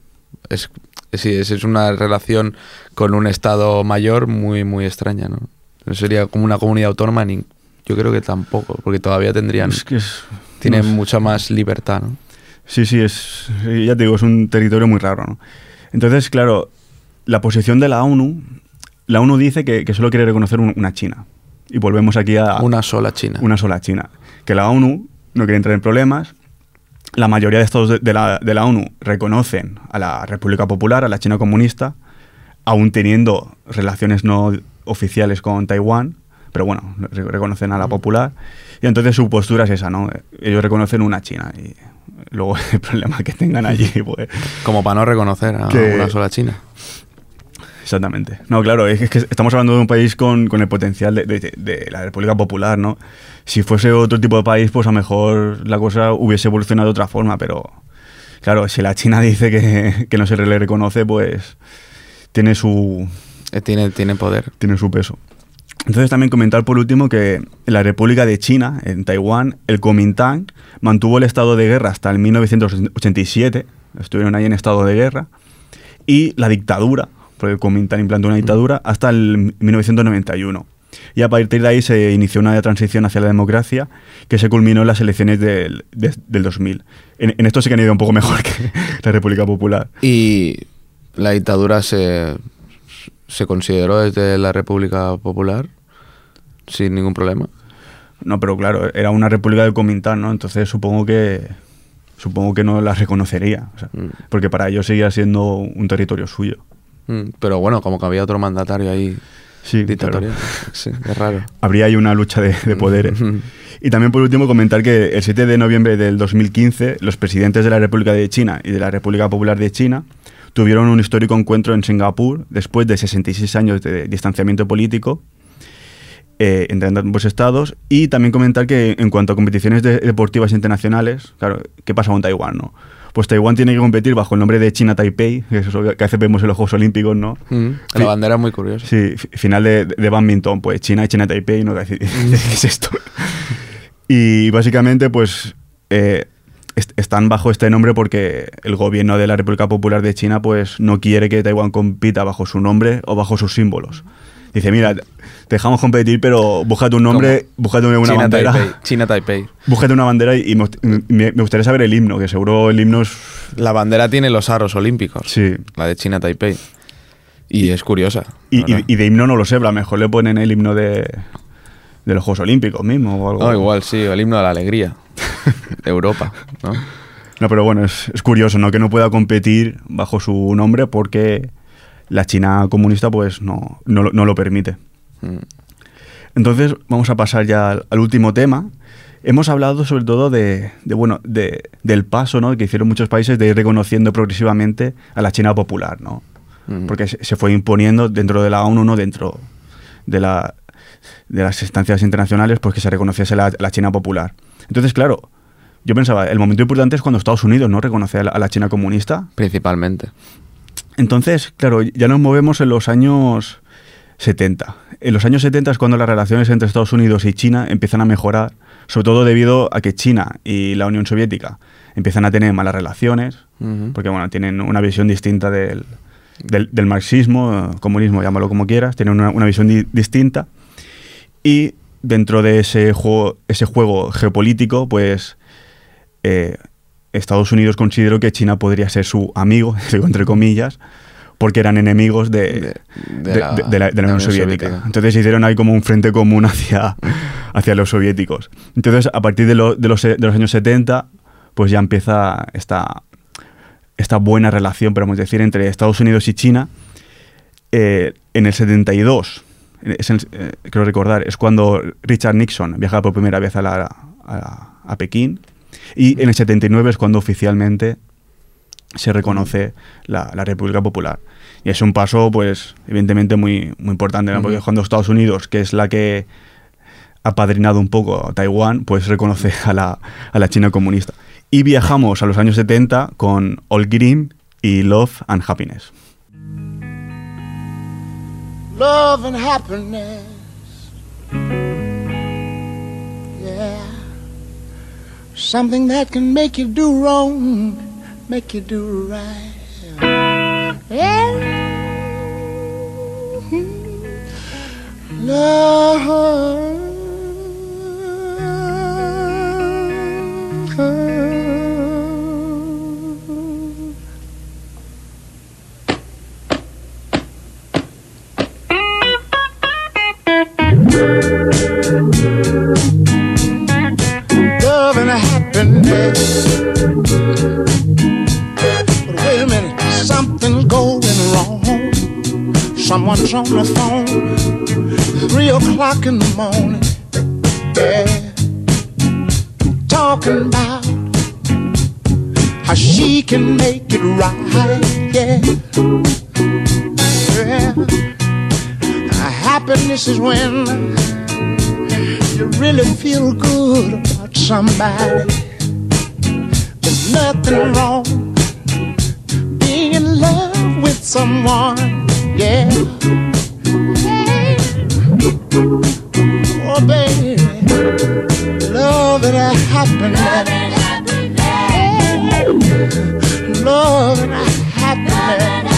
Es, sí, es, es una relación con un Estado mayor muy, muy extraña, ¿no? No Sería como una comunidad autónoma, ni, yo creo que tampoco, porque todavía tendrían, es que es- tienen no mucha más libertad, ¿no? Sí, sí, es, ya te digo, es un territorio muy raro, ¿no? Entonces, claro, la posición de la ONU, la ONU dice que, que solo quiere reconocer un- una China. Y volvemos aquí a Una sola China. una sola China. Que la ONU no quiere entrar en problemas. La mayoría de estados de, de la, de la ONU reconocen a la República Popular, a la China comunista, aún teniendo relaciones no oficiales con Taiwán, pero bueno, re- reconocen a la popular. Y entonces su postura es esa, ¿no? Ellos reconocen una China y luego [LAUGHS] el problema que tengan allí, [LAUGHS] pues... Como para no reconocer a Que- una sola China. Exactamente. No, claro, es que estamos hablando de un país con, con el potencial de, de- de la República Popular, ¿no? Si fuese otro tipo de país, pues a lo mejor la cosa hubiese evolucionado de otra forma, pero claro, si la China [LAUGHS] dice que, que no se le reconoce, pues tiene su, Eh, Tiene, tiene poder. tiene su peso. Entonces también comentar por último que en la República de China, en Taiwán, el Kuomintang mantuvo el estado de guerra hasta el 1987, estuvieron ahí en estado de guerra, y la dictadura, porque el Kuomintang implantó una dictadura, hasta el 1991. Y a partir de ahí se inició una transición hacia la democracia que se culminó en las elecciones del, de- del 2000. En, en esto sí que han ido un poco mejor [LAUGHS] que la República Popular. Y la dictadura se, se consideró desde la República Popular sin ningún problema. No, pero claro, era una república del Kuomintang, ¿no? Entonces supongo que supongo que no la reconocería, o sea, Mm. porque para ellos seguía siendo un territorio suyo. Mm, Pero bueno, como que había otro mandatario ahí Sí, dictatorial. claro. Sí, es raro. Habría ahí una lucha de, de poderes. Y también por último comentar que el 7 de noviembre del 2015 los presidentes de la República de China y de la República Popular de China tuvieron un histórico encuentro en Singapur después de 66 años de distanciamiento político eh, entre ambos estados y también comentar que en cuanto a competiciones de- deportivas internacionales, claro, ¿qué pasa con Taiwán, no? Pues Taiwán tiene que competir bajo el nombre de China Taipei, que es eso que a veces vemos en los Juegos Olímpicos, ¿no? Mm. La bandera es muy curiosa. Sí, fi- final de, de badminton, pues China y China Taipei, ¿no? [LAUGHS] ¿Qué es esto? Y básicamente, pues, eh, est- están bajo este nombre porque el gobierno de la República Popular de China, pues, no quiere que Taiwán compita bajo su nombre o bajo sus símbolos. Dice, mira, te dejamos competir, pero búscate un nombre, búscate una China bandera. Taipei. [LAUGHS] China Taipei. Búscate una bandera y, y me, gustaría saber el himno, que seguro el himno es... La bandera tiene los aros olímpicos. Sí. La de China Taipei. Y es curiosa. Y, ¿verdad? y- y de himno no lo sé, pero a lo mejor le ponen el himno de, de los Juegos Olímpicos mismo o algo. No, igual, sí, el himno de la alegría. [LAUGHS] de Europa, ¿no? No, pero bueno, es, es curioso, ¿no? Que no pueda competir bajo su nombre porque la China comunista pues no, no, lo- no lo permite. Entonces vamos a pasar ya al, al último tema. Hemos hablado sobre todo de, de, bueno, de- del paso ¿no? que hicieron muchos países de ir reconociendo progresivamente a la China popular, ¿no? Mm. Porque se, se fue imponiendo dentro de la ONU, ¿no? dentro de, la, de las instancias internacionales, pues que se reconociese la, la China popular. Entonces, claro, yo pensaba, el momento importante es cuando Estados Unidos no reconoce a la, a la China comunista. Principalmente. Entonces, claro, ya nos movemos en los años 70. En los años 70 es cuando las relaciones entre Estados Unidos y China empiezan a mejorar, sobre todo debido a que China y la Unión Soviética empiezan a tener malas relaciones, porque bueno, tienen una visión distinta del, del, del marxismo, comunismo, llámalo como quieras, tienen una, una visión di- distinta. Y dentro de ese juego, ese juego geopolítico, pues eh, Estados Unidos consideró que China podría ser su amigo, [LAUGHS] entre comillas, porque eran enemigos de, De- de- la- de- Unión Soviética. Soviética. Entonces hicieron ahí como un frente común [LAUGHS] hacia, hacia los soviéticos. Entonces, a partir de, lo- de los, de los años 70, pues ya empieza esta, esta buena relación, podemos decir, entre Estados Unidos y China. Eh, en el 72, es el- eh, creo recordar, es cuando Richard Nixon viaja por primera vez a, la- a- a Pekín. Y en el 79 es cuando oficialmente se reconoce la, la República Popular. Y es un paso, pues, evidentemente muy, muy importante, ¿no? porque cuando Estados Unidos, que es la que ha padrinado un poco a Taiwán, pues reconoce a la, a la China comunista. Y viajamos a los años 70 con All Green y Love and Happiness. love and happiness. Yeah. Something that can make you do wrong, make you do right. Yeah. Hmm, Love. But wait a minute, something's going wrong. Someone's on the phone, three o'clock in the morning. Yeah, talking about how she can make it right. Yeah, yeah. Happiness is when you really feel good about somebody. Nothing wrong being in love with someone. Yeah. Oh, baby, love and happiness. love and happiness. Love and happiness.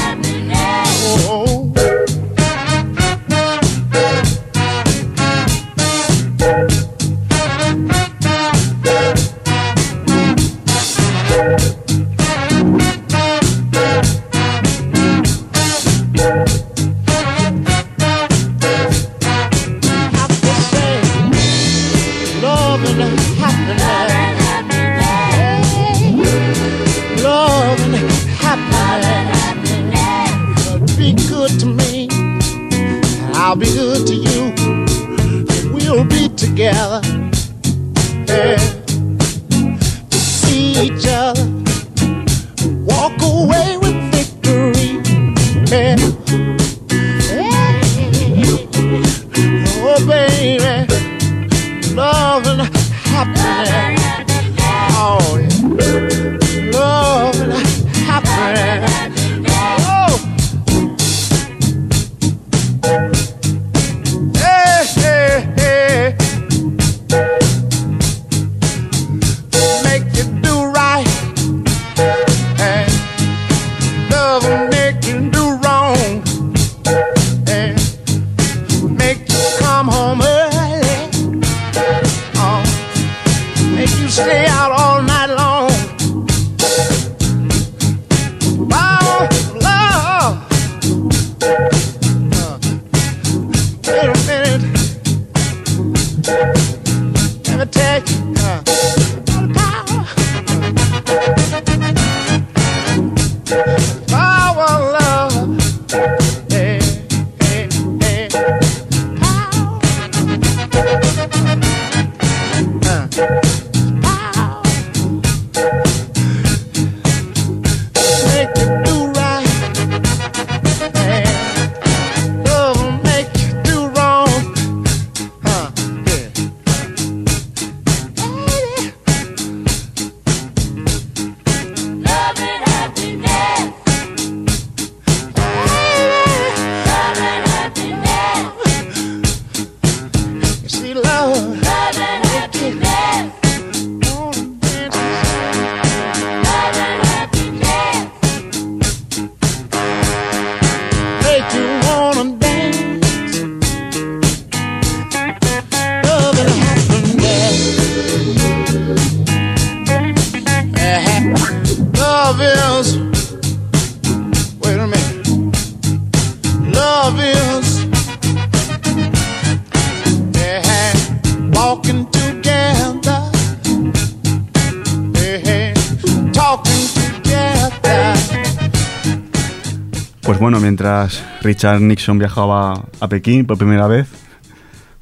Mientras Richard Nixon viajaba a Pekín por primera vez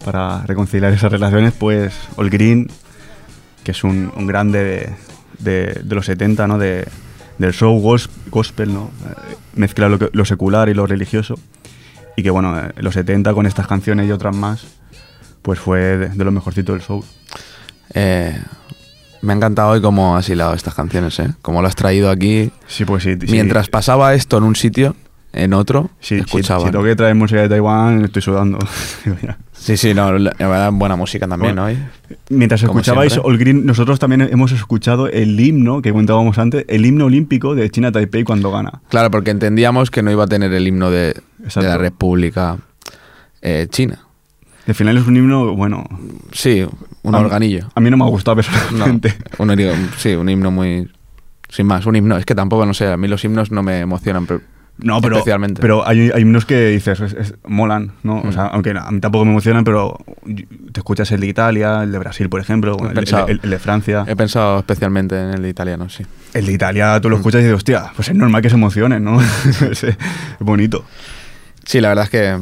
para reconciliar esas relaciones, pues All Green, que es un, un grande de, de- de los 70, ¿no? De, del show gos- gospel, ¿no? Eh, mezcla lo, secular y lo religioso. Y que bueno, eh, en los 70 con estas canciones y otras más, pues fue de, de lo mejorcito del show. Eh, me ha encantado hoy cómo has hilado estas canciones, ¿eh? Cómo lo has traído aquí. Sí, pues sí. sí. Mientras pasaba esto en un sitio, en otro, Sí, si, escuchaba. si tengo que traer música de Taiwán, estoy sudando. [LAUGHS] Sí, sí, no, la la verdad, buena música también, Bueno, ¿no? Mientras Como escuchabais siempre. All Green, nosotros también hemos escuchado el himno que comentábamos antes, el himno olímpico de China Taipei cuando gana. Claro, porque entendíamos que no iba a tener el himno de, la República eh, China. Al final es un himno, bueno, Sí, un a, organillo. A mí no me ha gustado [LAUGHS] No, personalmente. un, sí, un himno muy... Sin más, un himno. Es que tampoco, no sé, a mí los himnos no me emocionan. pero- No, pero, Especialmente. pero hay, hay himnos que dices, es- es- molan, ¿no? O sea, Mm. aunque a mí tampoco me emocionan, pero te escuchas el de Italia, el de Brasil, por ejemplo, el, pensado. el- el de Francia. He pensado especialmente en el italiano, sí. El de Italia tú lo Mm. escuchas y dices, hostia, pues es normal que se emocionen, ¿no? [LAUGHS] es, es bonito. Sí, la verdad es que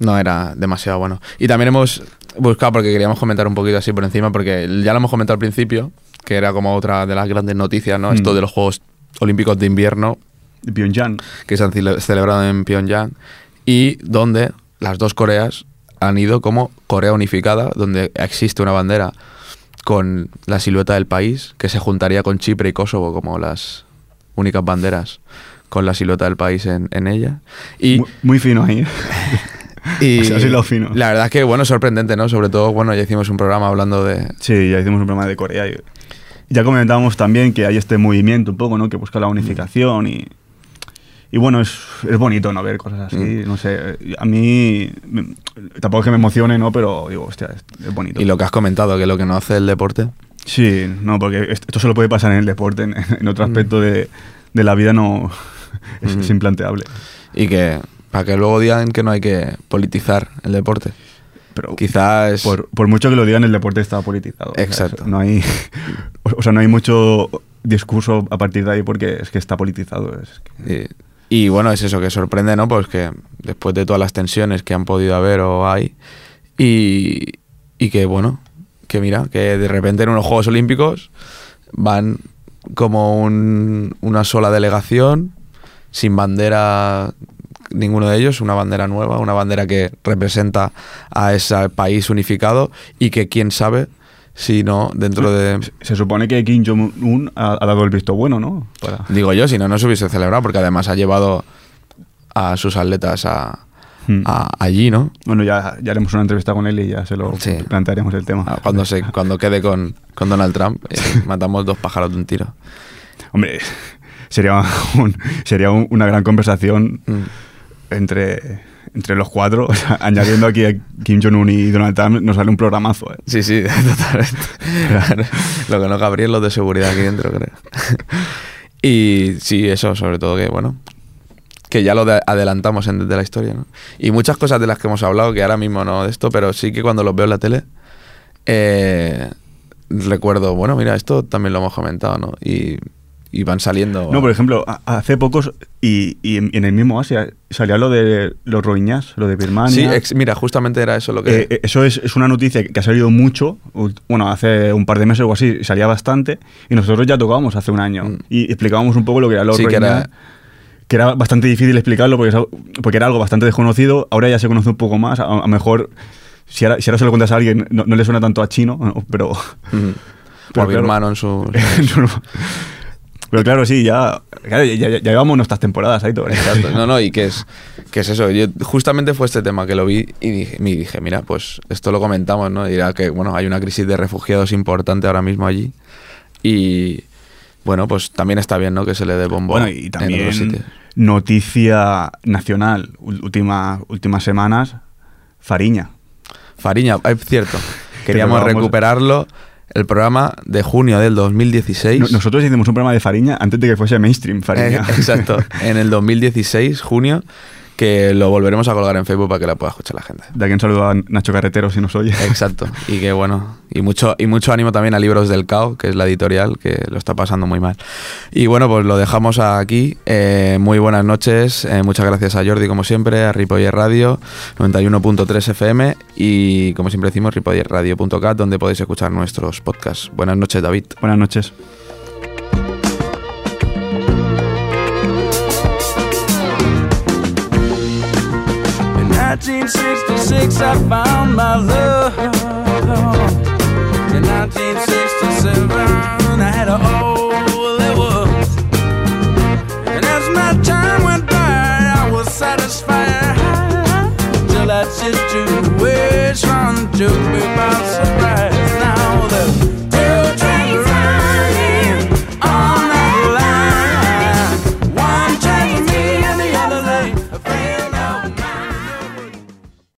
no era demasiado bueno. Y también hemos buscado, porque queríamos comentar un poquito así por encima, porque ya lo hemos comentado al principio, que era como otra de las grandes noticias, ¿no? Mm. Esto de los Juegos Olímpicos de Invierno De Pyongyang. que se han cele- celebrado en Pyongyang y donde las dos Coreas han ido como Corea unificada, donde existe una bandera con la silueta del país que se juntaría con Chipre y Kosovo como las únicas banderas con la silueta del país en, en ella. Y, muy, muy fino ahí. [LAUGHS] y [LAUGHS] Así- así lo fino. la verdad es que, bueno, sorprendente, ¿no? Sobre todo, bueno, ya hicimos un programa hablando de... Sí, ya hicimos un programa de Corea. Y ya comentábamos también que hay este movimiento un poco, ¿no? Que busca la unificación y... Y bueno, es, es bonito, ¿no? Ver cosas así, Mm. no sé. A mí... tampoco es que me emocione, ¿no? Pero digo, hostia, es, es bonito. Y lo que has comentado, que lo que no hace el deporte... Sí, no, porque est- esto solo puede pasar en el deporte. En, en otro Mm. aspecto de, de la vida no... [LAUGHS] Es, Mm. es implanteable. Y que... Para que luego digan que no hay que politizar el deporte. Pero Quizás... por, por mucho que lo digan, el deporte está politizado. O sea, Exacto. no hay... [LAUGHS] O sea, no hay mucho discurso a partir de ahí porque es que está politizado. Es que- Y, y bueno, es eso que sorprende, ¿no? Pues que después de todas las tensiones que han podido haber o hay, y, y que bueno, que mira, que de repente en unos Juegos Olímpicos van como un- una sola delegación, sin bandera ninguno de ellos, una bandera nueva, una bandera que representa a ese país unificado y que quién sabe si no dentro de... Se supone que Kim Jong-un ha, ha dado el visto bueno, ¿no? Para... Digo yo, si no, no se hubiese celebrado, porque además ha llevado a sus atletas a, Hmm. a- allí, ¿no? Bueno, ya, ya haremos una entrevista con él y ya se lo Sí. plantearemos el tema. Ah, Cuando, se, cuando quede con, con Donald Trump, eh, [LAUGHS] matamos dos pájaros de un tiro. Hombre, sería, un- sería un- una gran conversación Mm. entre, entre los cuatro. [LAUGHS] O sea, añadiendo aquí a Kim Jong-un y Donald Trump, nos sale un programazo. ¿eh? Sí, sí, [LAUGHS] totalmente. Lo que no cabría es los de seguridad aquí dentro, creo. [LAUGHS] Y sí, eso, sobre todo que, bueno, que ya lo de- adelantamos en desde la historia, ¿no? Y muchas cosas de las que hemos hablado, que ahora mismo no de esto, pero sí que cuando los veo en la tele, eh, recuerdo, bueno, mira, esto también lo hemos comentado, ¿no? Y, y van saliendo... No, por ejemplo, hace pocos, y, y en, el mismo Asia, salía lo de los Rohingyas, lo de Birmania. Sí, ex- mira, justamente era eso lo que... Eh, eh, eso es, es una noticia que ha salido mucho. Bueno, hace un par de meses o así salía bastante. Y nosotros ya tocábamos hace un año. Mm. Y explicábamos un poco lo que era los Sí, que era- que era bastante difícil explicarlo porque, porque era algo bastante desconocido. Ahora ya se conoce un poco más. A, lo mejor, si ahora, si ahora se lo cuentas a alguien, no, no le suena tanto a chino, ¿no? [LAUGHS] pero. Mm. Pero mi claro. hermano en su... [LAUGHS] pero claro, sí, ya, claro, ya, ya- llevamos nuestras temporadas ahí todo. Exacto. No, no, y que es, que es eso. Yo, justamente fue este tema que lo vi y dije, y dije, mira, pues esto lo comentamos, ¿no? Era que, bueno, hay una crisis de refugiados importante ahora mismo allí. Y, bueno, pues también está bien, ¿no? Que se le dé bombo Bueno, y en otros también sitios. noticia nacional, última, últimas semanas, Fariña. Fariña, es cierto. [LAUGHS] Queríamos recuperarlo. El programa de junio del 2016. No- Nosotros hicimos un programa de Fariña antes de que fuese mainstream Eh, Fariña. exacto, [LAUGHS] en el 2016, junio. Que lo volveremos a colgar en Facebook para que la pueda escuchar la gente. De aquí un saludo a Nacho Carretero si nos oye. Exacto. Y que bueno, y mucho, y mucho ánimo también a Libros del Cao, que es la editorial, que lo está pasando muy mal. Y bueno, pues lo dejamos aquí. Eh, muy buenas noches. Eh, muchas gracias a Jordi, como siempre, a Ripoller Radio, 91.3 FM y como siempre decimos, ripollerradio.cat, donde podéis escuchar nuestros podcasts. Buenas noches, David. Buenas noches. 1966, I found my love. In 1967, I had all there was. And as my time went by, I was satisfied. Till that situation took me by